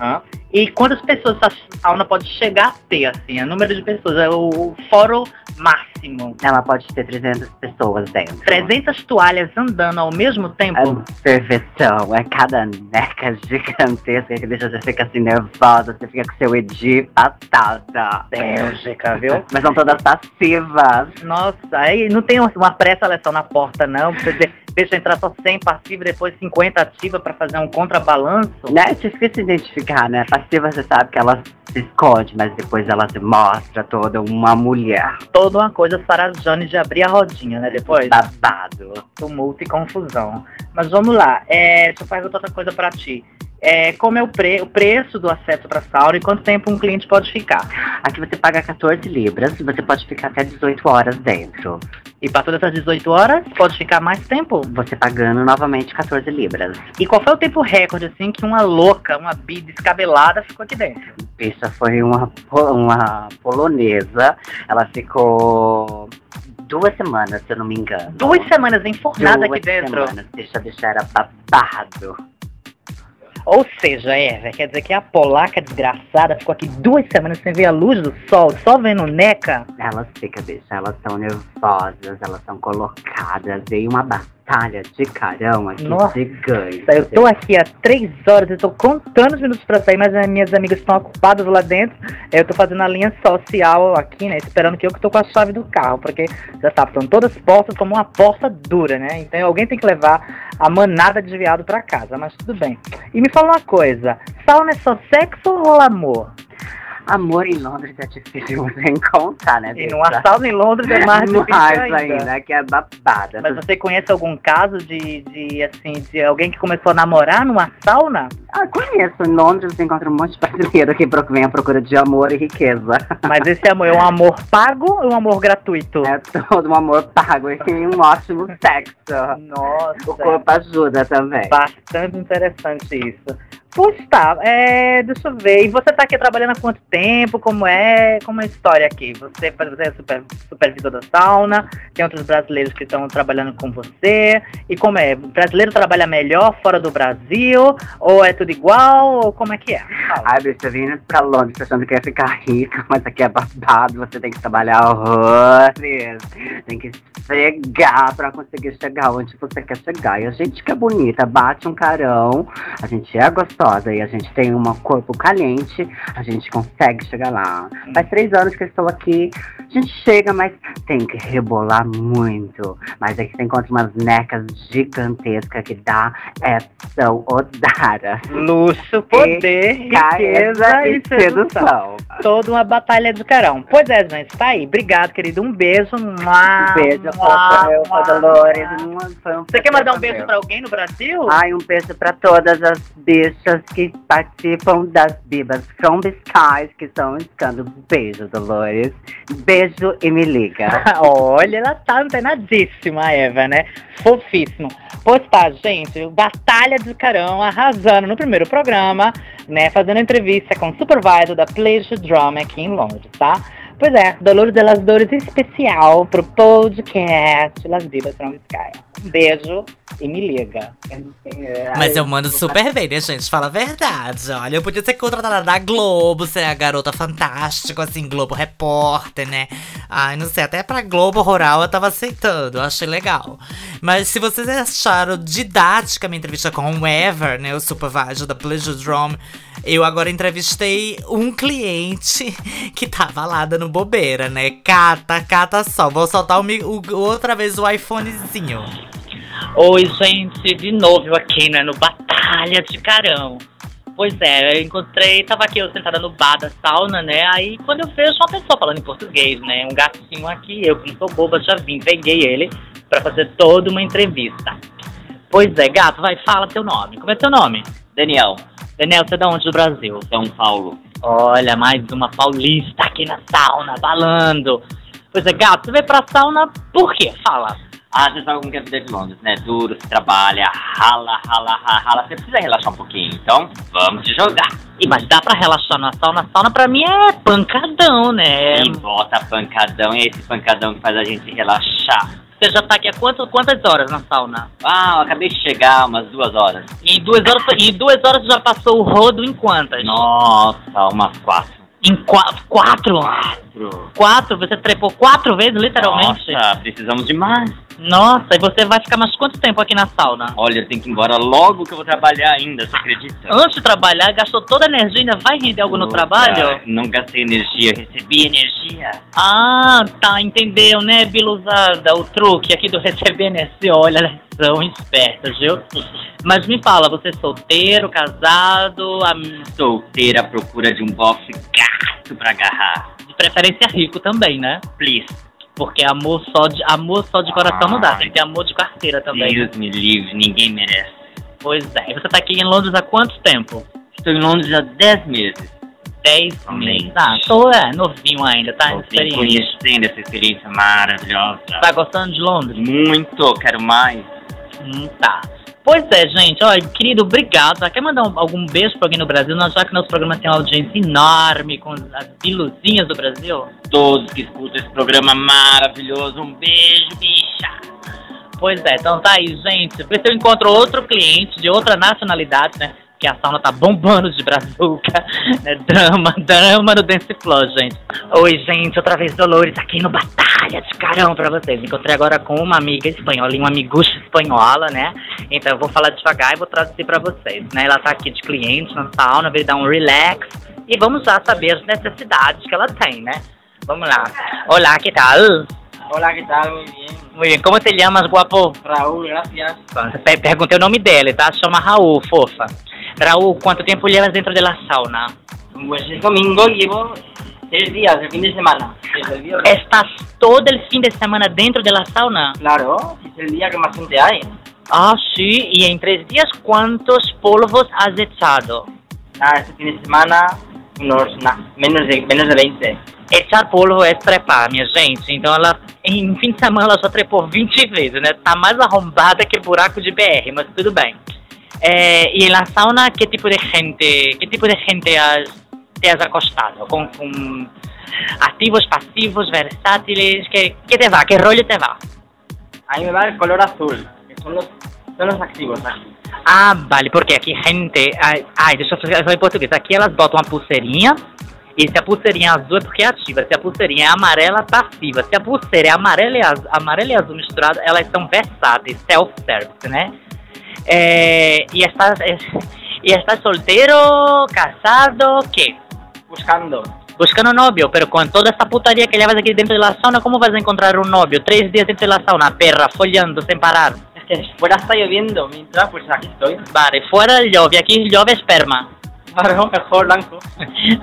Aham. E quantas pessoas a sauna pode chegar a ter, assim? O número de pessoas, é o, o foro máximo. Ela pode ter 300 pessoas dentro. 300 toalhas andando ao mesmo tempo? É perfeição, é cada neca gigantesca que deixa você ficar assim nervosa, você fica com seu Edi batata. Bélgica, viu? (laughs) Mas são todas passivas. Nossa, aí não tem uma pré-seleção na porta, não. Pra você dizer, deixa entrar só 100 passiva e depois 50 ativa pra fazer um contrabalanço. Né? É difícil identificar, né? Passiva você sabe que ela se esconde, mas depois ela se mostra toda uma mulher. Toda uma coisa sarajane de abrir a rodinha, né? Depois. Babado. Tumulto e confusão. Mas vamos lá, é, deixa eu perguntar outra coisa pra ti. É, como é o, pre o preço do acesso pra sauna e quanto tempo um cliente pode ficar? Aqui você paga 14 libras e você pode ficar até 18 horas dentro. E pra todas essas 18 horas, pode ficar mais tempo? Você pagando novamente 14 libras. E qual foi o tempo recorde, assim, que uma louca, uma bi descabelada ficou aqui dentro? Bicha foi uma, uma polonesa. Ela ficou duas semanas, se eu não me engano. Duas semanas enfornada Duas aqui dentro. Semanas. Deixa, deixa, era babado. Ou seja, Eva, quer dizer que a polaca desgraçada ficou aqui duas semanas sem ver a luz do sol, só vendo neca? Elas ficam, bicha, elas são nervosas, elas são colocadas. Veio uma batalha de carão aqui Nossa, gigante. Eu tô aqui há três horas, eu tô contando os minutos pra sair, mas as minhas amigas estão ocupadas lá dentro. Eu tô fazendo a linha social aqui, né? Esperando que eu que tô com a chave do carro, porque já sabe, estão todas postas como uma porta dura, né? Então alguém tem que levar a manada de viado pra casa, mas tudo bem. E me fala uma coisa, sauna é só sexo ou rola amor? Amor em Londres é difícil (laughs) você encontrar, né? E numa sauna em Londres é mais (laughs) difícil mais ainda. ainda, que é babada. Mas você conhece algum caso de, de, assim, de alguém que começou a namorar numa sauna? Ah, conheço. Em Londres você encontra um monte de brasileiro que vem à procura de amor e riqueza. (laughs) Mas esse amor é um amor pago ou um amor gratuito? É todo um amor pago e um ótimo sexo. Nossa, O corpo ajuda também. bastante interessante isso. Tá, é, deixa eu ver. E você tá aqui trabalhando há quanto tempo? Como é, como é a história aqui? Você, você é super, supervisor da sauna, tem outros brasileiros que estão trabalhando com você. E como é? O brasileiro trabalha melhor fora do Brasil? Ou é tudo igual? Ou como é que é? Fala. Ai, bicha, vindo pra Londres achando que ia ficar rica, (laughs) mas aqui é babado, você tem que trabalhar horrores. Tem que esfregar pra conseguir chegar onde você quer chegar. E a gente que é bonita, bate um carão, a gente é gostosa gostosa e a gente tem um corpo caliente, a gente consegue chegar lá. Faz três anos que eu estou aqui, a gente chega, mas tem que rebolar muito. Mas aí você encontra umas necas gigantescas que dá é são odaras. Luxo, poder, riqueza e sedução. Toda uma batalha de carão. Pois é, gente, tá aí. Obrigado, querido. Um beijo. Um beijo, Mua, eu, mua, Dolores. mua. Você quer mandar um beijo pra alguém no Brasil? Ai, um beijo pra todas as bichas que participam das Bibas From the Skies que estão escando. Beijo, Dolores. Beijo e me liga. (laughs) Olha, ela tá antenadíssima, Eva, né? Fofíssimo. Pois tá, gente, Batalha de Carão arrasando no primeiro programa, né? Fazendo entrevista com o supervisor da Pleasure Drama aqui em Londres, tá? Pois é, Dolores Delas Dores especial pro podcast Las Bibas from Sky. Um beijo e me liga. Mas eu mando super bem, né, gente? Fala a verdade. Olha, eu podia ser contratada da Globo, ser a garota fantástica, assim, Globo Repórter, né? Ai, não sei, até pra Globo Rural eu tava aceitando, eu achei legal. Mas se vocês acharam didática minha entrevista com o Ever, né, o supervisor da Pleasure Drum, eu agora entrevistei um cliente (laughs) que tava lá dando bobeira, né? Cata, cata só. Vou soltar o, o- outra vez o iPhonezinho. Oi, gente, de novo aqui, né, no Batalha de Carão. Pois é, eu encontrei, tava aqui eu sentada no bar da sauna, né, aí quando eu vejo uma pessoa falando em português, né, um gatinho aqui, eu que não sou boba, já vim, peguei ele pra fazer toda uma entrevista. Pois é, gato, vai, fala teu nome. Como é teu nome? Daniel. Daniel, você é de onde do Brasil? São Paulo. Olha, mais uma paulista aqui na sauna, balando. Pois é, gato, você veio pra sauna por quê? Fala. Ah, você sabe como que é a vida de Londres, né? Duro, se trabalha, rala, rala, rala, rala. Você precisa relaxar um pouquinho, então vamos te jogar. E mas dá pra relaxar na sauna? Sauna pra mim é pancadão, né? E bota pancadão, e é esse pancadão que faz a gente relaxar. Você já tá aqui há quanto, quantas horas na sauna? Ah, eu acabei de chegar, umas duas horas. Em duas horas, em duas horas já passou o rodo em quantas? Nossa, umas quatro. Em qua quatro? Quatro. Quatro? Você trepou quatro vezes, literalmente? Nossa, precisamos de mais. Nossa, e você vai ficar mais quanto tempo aqui na sauna? Olha, eu tenho que ir embora logo que eu vou trabalhar ainda, você acredita? Antes de trabalhar, gastou toda a energia, ainda vai render algo no trabalho? Não gastei energia, recebi energia. Ah, tá, entendeu, né, biluzada? O truque aqui do receber energia. Olha, elas são espertas, viu? Mas me fala, você é solteiro, casado, am- Solteira à procura de um bofe gato pra agarrar. De preferência rico também, né? Please. Porque amor só de, amor só de coração não dá, tem que ter amor de carteira também. Deus me livre, ninguém merece. Pois é, e você tá aqui em Londres há quanto tempo? Estou em Londres há 10 meses. 10 meses. Ah, tô é, novinho ainda, tá? Experiente. conhecendo essa experiência maravilhosa. Tá gostando de Londres? Muito, quero mais. Hum, tá. Pois é, gente, olha, querido, obrigado. Quer mandar um- algum beijo pra alguém no Brasil? Nós, já que nosso programa tem uma audiência enorme com as biluzinhas do Brasil. Todos que escutam esse programa maravilhoso, um beijo, bicha. Pois é, então tá aí, gente. Vê se eu encontro outro cliente de outra nacionalidade, né? Que a sauna tá bombando de brazuca, né? Drama, drama no Dance Floor, gente. Oi, gente, outra vez Dolores aqui no Batalha de Carão pra vocês. Encontrei agora com uma amiga espanhola, uma amigucha espanhola, né? Então eu vou falar devagar e vou traduzir pra vocês, né? Ela tá aqui de cliente na sauna, veio dar um relax. E vamos já saber as necessidades que ela tem, né? Vamos lá. Olá, que tal? Hola, ¿qué tal? Muy bien. Muy bien, ¿cómo te llamas, guapo? Raúl, gracias. Pe- Perguntei o nome dela, tá? Chama Raul, fofa. Raul, quanto tempo llevas dentro de la sauna? Pues el domingo llevo tres días, el fin de semana. El viernes. Estás todo el fin de semana dentro de la sauna? Claro, es el día que más gente hay. Ah, sí. Y en tres días, ¿cuántos polvos has echado? Ah, este fin de semana, unos menos, de, menos de 20. Echar polvo é trepar, minha gente. Então ela, em fim de semana, ela só trepou 20 vezes, né? Tá mais arrombada que buraco de BR, mas tudo bem. Eh, e na sauna, que tipo de gente, que tipo de gente has, te has acostado? Com, com ativos, passivos, versátiles, que, que te va? Que rollo te va? A mí me va el color azul, que son los, son los activos. Ah, vale, porque aqui gente. Ai, ai, deixa eu falar em português. Aqui elas botam uma pulseirinha. E se a pulseirinha é azul é porque é ativa. Se a pulseirinha é amarela, passiva. Se a pulseira é amarela e azul, amarela e azul misturada, elas são versáteis, self-service, né? É, e, estas, é, ¿Y estás soltero, casado, qué? Buscando. Buscando novio, pero con toda esta putaria que llevas aquí dentro de la sauna, ¿cómo vas a encontrar un novio? Tres días dentro de la sauna, perra, follando sin parar. Es que fuera está lloviendo, mientras pues aquí estoy. Vale, fuera llueve, aquí llueve esperma. Marrón, mejor blanco.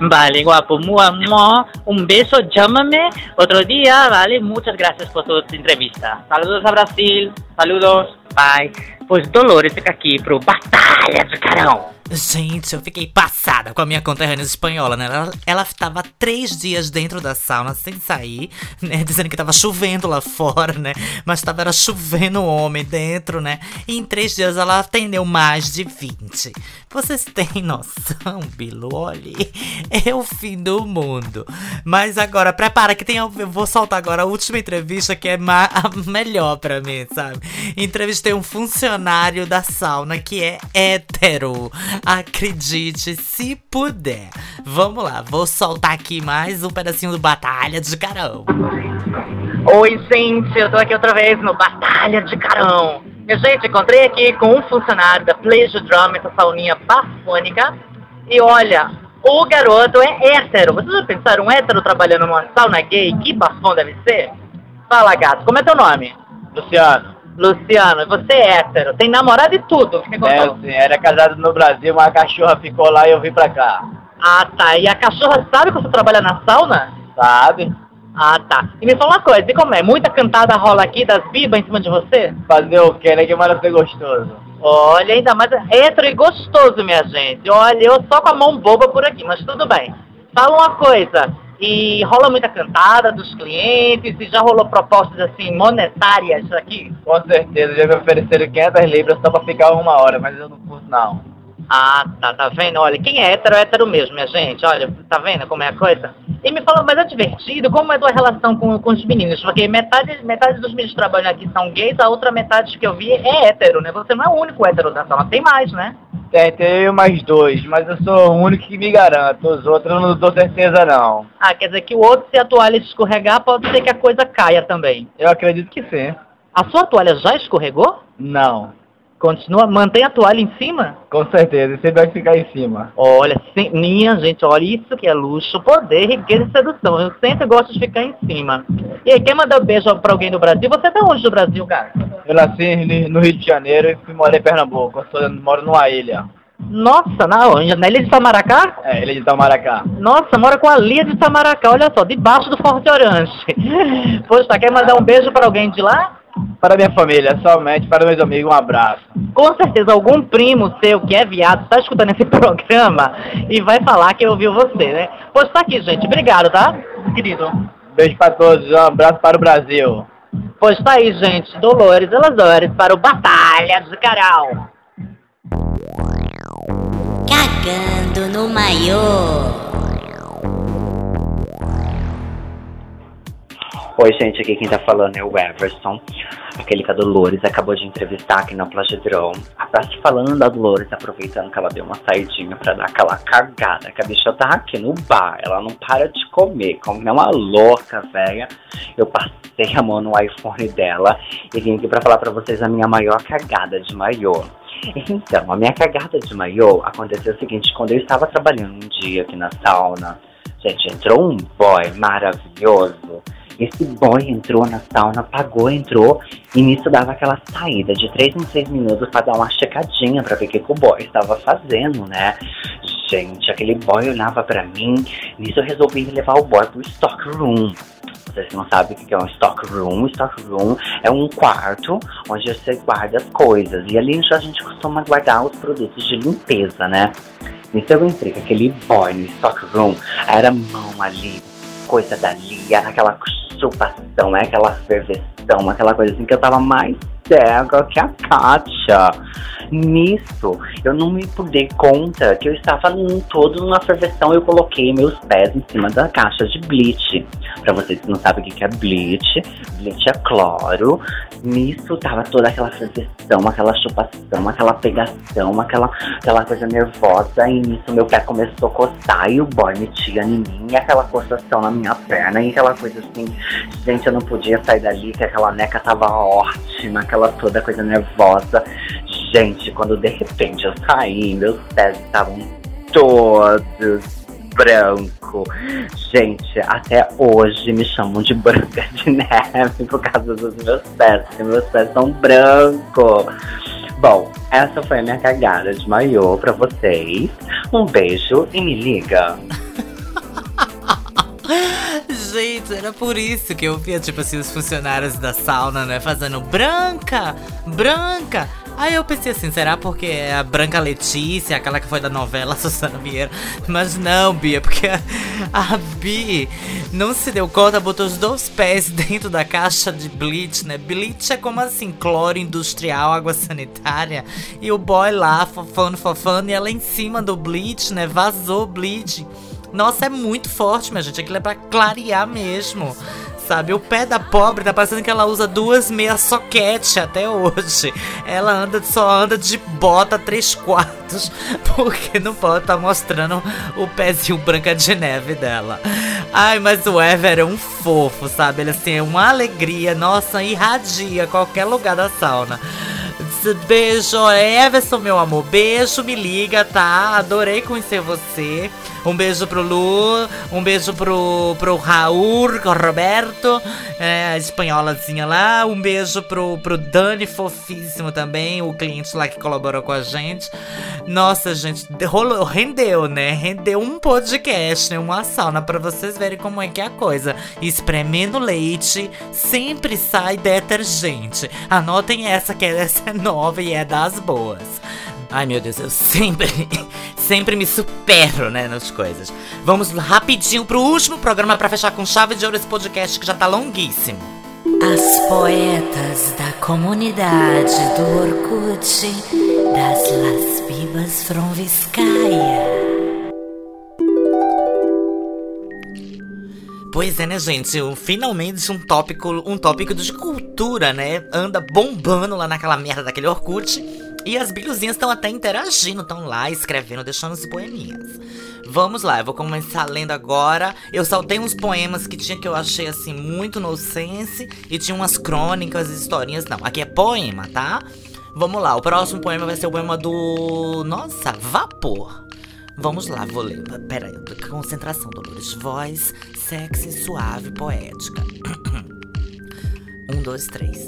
(laughs) Vale, guapo, mua, mua. un beso, llámame otro día, vale, muchas gracias por tu entrevista. Saludos a Brasil, saludos. Bye. Pois Dolores fica aqui pro Batalha de Carão. Gente, eu fiquei passada com a minha conterrânea espanhola, né? Ela, ela tava três dias dentro da sauna sem sair, né? (laughs) Dizendo que tava chovendo lá fora, né? Mas tava era chovendo homem dentro, né? E em três dias ela atendeu mais de 20. Vocês têm (laughs) noção, Bilu? Olha, é o fim do mundo. Mas agora, prepara que tem. Eu vou soltar agora a última entrevista que é a melhor pra mim, sabe? Entrevistei um funcionário da sauna que é hétero. Acredite, se puder. Vamos lá, vou soltar aqui mais um pedacinho do Batalha de Carão. Oi, gente, eu tô aqui outra vez no Batalha de Carão. Minha gente, encontrei aqui com um funcionário da Pleasure Drum, essa sauninha bafônica. E olha, o garoto é hétero. Vocês já pensaram um hétero trabalhando numa sauna gay? Que bafão deve ser? Fala, gato, como é teu nome? Luciano. Luciano, você é hétero, tem namorado e tudo. Me É, sim, era casado no Brasil, mas a cachorra ficou lá e eu vim pra cá. Ah, tá. E a cachorra sabe que você trabalha na sauna? Sabe? Ah, tá. E me fala uma coisa, e como é? Muita cantada rola aqui das bibas em cima de você? Fazer o quê, né? Que ser gostoso. Olha, ainda mais hétero e gostoso, minha gente. Olha, eu só com a mão boba por aqui, mas tudo bem. Fala uma coisa, e rola muita cantada dos clientes, e já rolou propostas assim, monetárias aqui? Com certeza, já me ofereceram 500 libras só pra ficar uma hora, mas eu não curto não. Ah, tá, tá vendo? Olha, quem é hétero é hétero mesmo, minha gente. Olha, tá vendo como é a coisa? E me fala, mas é divertido, como é a tua relação com, com os meninos? Porque metade, metade dos meninos que trabalham aqui são gays, a outra metade que eu vi é hétero, né? Você não é o único hétero da sala, tem mais, né? Tem, tem eu mais dois, mas eu sou o único que me garanto. Os outros eu não dou certeza não. Ah, quer dizer que o outro, se a toalha escorregar, pode ser que a coisa caia também. Eu acredito que sim. A sua toalha já escorregou? Não. Continua, mantém a toalha em cima? Com certeza, sempre vai ficar em cima. Olha, sim, minha gente, olha isso que é luxo, poder, riqueza e sedução. Eu sempre gosto de ficar em cima. E aí, quer mandar um beijo pra alguém do Brasil? Você tá onde do Brasil, cara? Eu nasci no- Rio de Janeiro e fui morar em Pernambuco. Eu moro numa ilha. Nossa, na onde? Na ilha de Itamaracá? É, ilha de Itamaracá. Nossa, mora com a Lia de Itamaracá, olha só, debaixo do Forte Orange. (laughs) Poxa, quer mandar um beijo pra alguém de lá? Para minha família, somente para meus amigos, um abraço. Com certeza algum primo seu que é viado tá escutando esse (laughs) programa e vai falar que ouviu você, né? Pois tá aqui, gente. Obrigado, tá? Querido. Beijo para todos, um abraço para o Brasil. Pois tá aí, gente. Dolores Eladores para o Batalha de Carão. Cagando no maiô. Oi, gente, aqui quem tá falando é o Everson, aquele que a Dolores acabou de entrevistar aqui na Plagidrão. Falando da Dolores, aproveitando que ela deu uma saidinha pra dar aquela cagada, que a bicha tá aqui no bar, ela não para de comer, come é uma louca, velha. Eu passei a mão no iPhone dela e vim aqui pra falar pra vocês a minha maior cagada de maiô. Então, a minha cagada de maiô aconteceu o seguinte, quando eu estava trabalhando um dia aqui na sauna, gente, entrou um boy maravilhoso. Esse boy entrou na sauna, pagou, entrou, e nisso dava aquela saída de 3 em 3 minutos pra dar uma checadinha pra ver o que, que o boy estava fazendo, né? Gente, aquele boy olhava pra mim, nisso eu resolvi levar o boy pro stock room. Vocês não sabem o que é um stock room. Stock room é um quarto onde você guarda as coisas. E ali a gente costuma guardar os produtos de limpeza, né? Nisso eu entrei com aquele boy no stock room. Era mão ali, coisa dali, era aquela chupação, é aquela ferveção, aquela coisa assim que eu tava mais cega que a Kátia. Nisso, eu não me dei conta que eu estava num todo numa ferveção. Eu coloquei meus pés em cima da caixa de bleach. Pra vocês que não sabem o que que é bleach, bleach é cloro. Nisso tava toda aquela ferveção, aquela chupação, aquela pegação, aquela, aquela coisa nervosa. E nisso meu pé começou a coçar e o boy metia em mim, e aquela coçação na minha perna, e aquela coisa assim. Gente, eu não podia sair dali, que aquela neca tava ótima, aquela toda coisa nervosa. Gente, quando de repente eu saí, meus pés estavam todos branco. Gente, até hoje me chamam de Branca de Neve por causa dos meus pés, porque meus pés são brancos. Bom, essa foi a minha cagada de maiô pra vocês. Um beijo e me liga. (laughs) Gente, era por isso que eu via, tipo assim, os funcionários da sauna, né, fazendo branca, branca. Aí eu pensei assim, será porque é a Branca Letícia, aquela que foi da novela (laughs) Susana Vieira? Mas não, Bia, porque a, a Bi não se deu conta, botou os dois pés (laughs) dentro da caixa de bleach, né? Bleach é como assim, cloro industrial, água sanitária. E o boy lá, fofando, fofando, e ela em cima do bleach, né? Vazou bleach. Nossa, é muito forte, minha gente. Aquilo é pra clarear mesmo. Sabe, o pé da pobre tá parecendo que ela usa duas meias soquete até hoje. Ela anda só anda de bota três quartos, (laughs) porque não pode tá mostrando o pezinho branca de neve dela. Ai, mas o Ever é um fofo, sabe? Ele assim é uma alegria, nossa, irradia qualquer lugar da sauna. Beijo, Everson, meu amor. Beijo, me liga, tá? Adorei conhecer você. Um beijo pro Lu, um beijo pro, pro Raul, Roberto, é, a espanholazinha lá. Um beijo pro, pro Dani, fofíssimo também, o cliente lá que colaborou com a gente. Nossa, gente, rolou, rendeu, né? Rendeu um podcast, né? Uma sauna pra vocês verem como é que é a coisa. Espremendo leite, sempre sai detergente. Anotem essa, que essa é nova e é das boas. Ai meu Deus, eu sempre, (laughs) sempre me supero, né, nas coisas. Vamos rapidinho pro último programa para fechar com chave de ouro esse podcast que já tá longuíssimo. As poetas da comunidade do Orkut das Las Bibas from Vizcaya. Pois é, né, gente? Finalmente um tópico, um tópico de cultura, né? Anda bombando lá naquela merda daquele Orkut. E as bilhozinhas estão até interagindo, estão lá escrevendo, deixando os poeminhas. Vamos lá, eu vou começar lendo agora. Eu saltei uns poemas que tinha que eu achei assim muito no sense e tinha umas crônicas, historinhas. Não, aqui é poema, tá? Vamos lá, o próximo poema vai ser o poema do. Nossa, Vapor. Vamos lá, vou ler. Pera aí, concentração, Dolores. Voz sexy, suave, poética. (coughs) um, dois, três.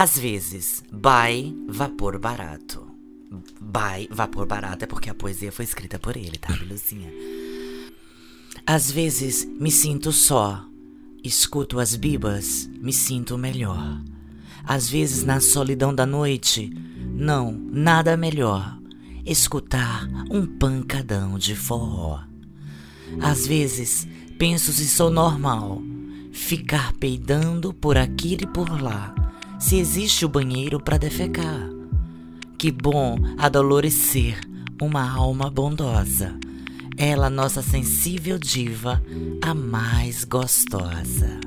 Às vezes, by vapor barato. By vapor barato é porque a poesia foi escrita por ele, tá, Biluzinha? Às vezes me sinto só. Escuto as bibas, me sinto melhor. Às vezes na solidão da noite, não, nada melhor. Escutar um pancadão de forró. Às vezes penso se sou normal. Ficar peidando por aqui e por lá se existe o banheiro para defecar. Que bom a Dolores ser uma alma bondosa. Ela, nossa sensível diva, a mais gostosa.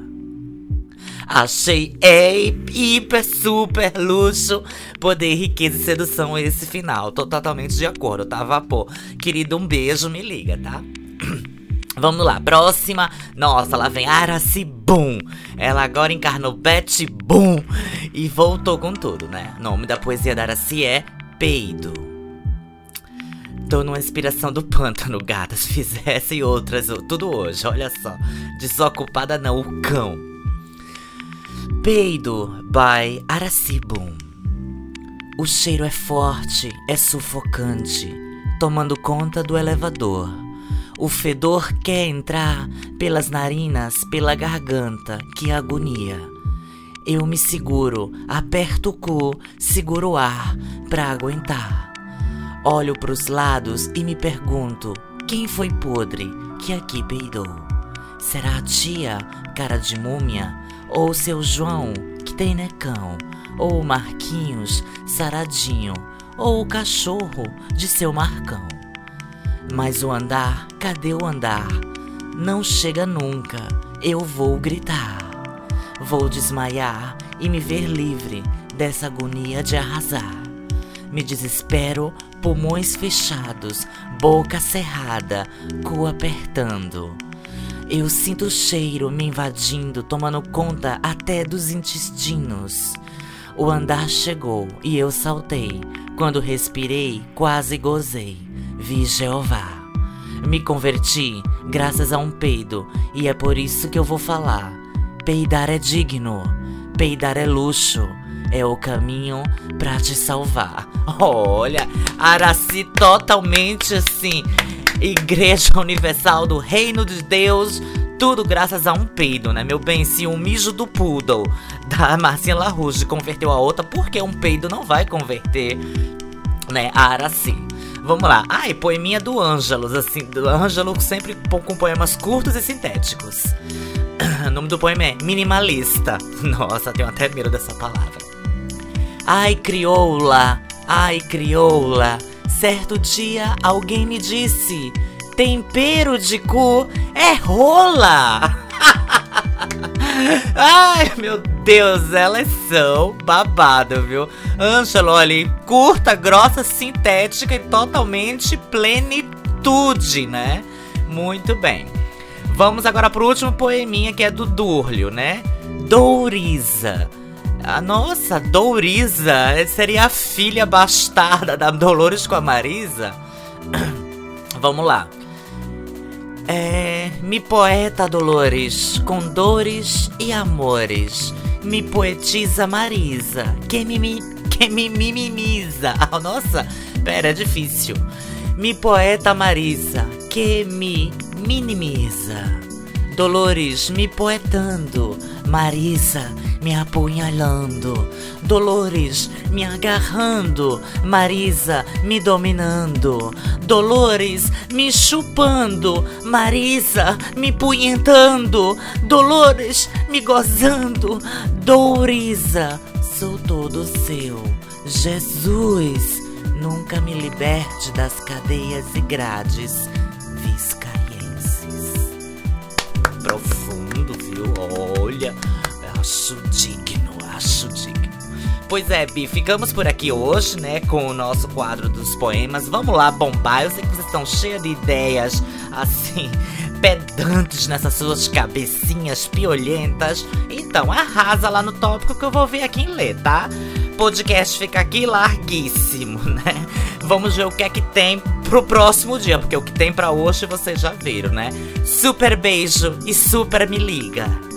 Achei é hiper, super luxo, poder, riqueza e sedução esse final. Tô totalmente de acordo, tá, vapor? Querido, um beijo, me liga, tá? (clears throat) Vamos lá, próxima. Nossa, lá vem Araci Boom. Ela agora encarnou Betty Boom e voltou com tudo, né? O nome da poesia da Araci é Peido. Tô numa inspiração do pântano, gatas. Fizesse outras, tudo hoje, olha só. Desocupada não, o cão. Peido by Araci Boom. O cheiro é forte, é sufocante, tomando conta do elevador. O fedor quer entrar pelas narinas, pela garganta, que agonia. Eu me seguro, aperto o cu, seguro o ar pra aguentar. Olho pros lados e me pergunto: quem foi podre que aqui peidou? Será a tia, cara de múmia? Ou seu João, que tem necão? Ou o Marquinhos, saradinho? Ou o cachorro de seu Marcão? Mas o andar, cadê o andar? Não chega nunca, eu vou gritar. Vou desmaiar e me ver livre dessa agonia de arrasar. Me desespero, pulmões fechados, boca cerrada, cu apertando. Eu sinto o cheiro me invadindo, tomando conta até dos intestinos. O andar chegou e eu saltei. Quando respirei, quase gozei. Vi Jeová. Me converti graças a um peido e é por isso que eu vou falar. Peidar é digno, peidar é luxo, é o caminho pra te salvar. (laughs) Olha, Araci totalmente assim, Igreja Universal do Reino de Deus, tudo graças a um peido, né? Meu bem, se um mijo do poodle (laughs) da Marcinha LaRouge converteu a outra, por que um peido não vai converter, né, a Araci? Vamos lá. Ai, poeminha do Ângelos, assim, do Ângelo sempre com poemas curtos e sintéticos. (clears throat) O nome do poema é Minimalista. (laughs) Nossa, tenho até medo dessa palavra. Ai, crioula, ai, crioula. Certo dia alguém me disse: tempero de cu é rola. (laughs) (laughs) Ai, meu Deus, elas são babado, viu? Ângelo, olha, curta, grossa, sintética e totalmente plenitude, né? Muito bem. Vamos agora pro último poeminha que é do Durlio, né? Douriza. Ah, nossa, Douriza seria a filha bastarda da Dolores com a Marisa? (clears throat) Vamos lá. É, me poeta Dolores, com dores e amores. Me poetiza Marisa, que me, que me mimimiza. (laughs) Ah, nossa, pera, é difícil. Me poeta Marisa, que me minimiza. Dolores me poetando, Marisa me apunhalando, Dolores me agarrando, Marisa me dominando, Dolores me chupando, Marisa me punhetando, Dolores me gozando, Douriza, sou todo seu, Jesus, nunca me liberte das cadeias e grades. Viscarienses. Profundo, viu? Olha, acho digno, acho digno. Pois é, Bi, ficamos por aqui hoje, né, com o nosso quadro dos poemas. Vamos lá bombar. Eu sei que vocês estão cheios de ideias, assim, (laughs) pedantes nessas suas cabecinhas piolhentas. Então, arrasa lá no tópico que eu vou ver aqui em ler, tá? Podcast fica aqui larguíssimo, (laughs) né? Vamos ver o que é que tem pro próximo dia, porque o que tem pra hoje vocês já viram, né? Super beijo e super me liga.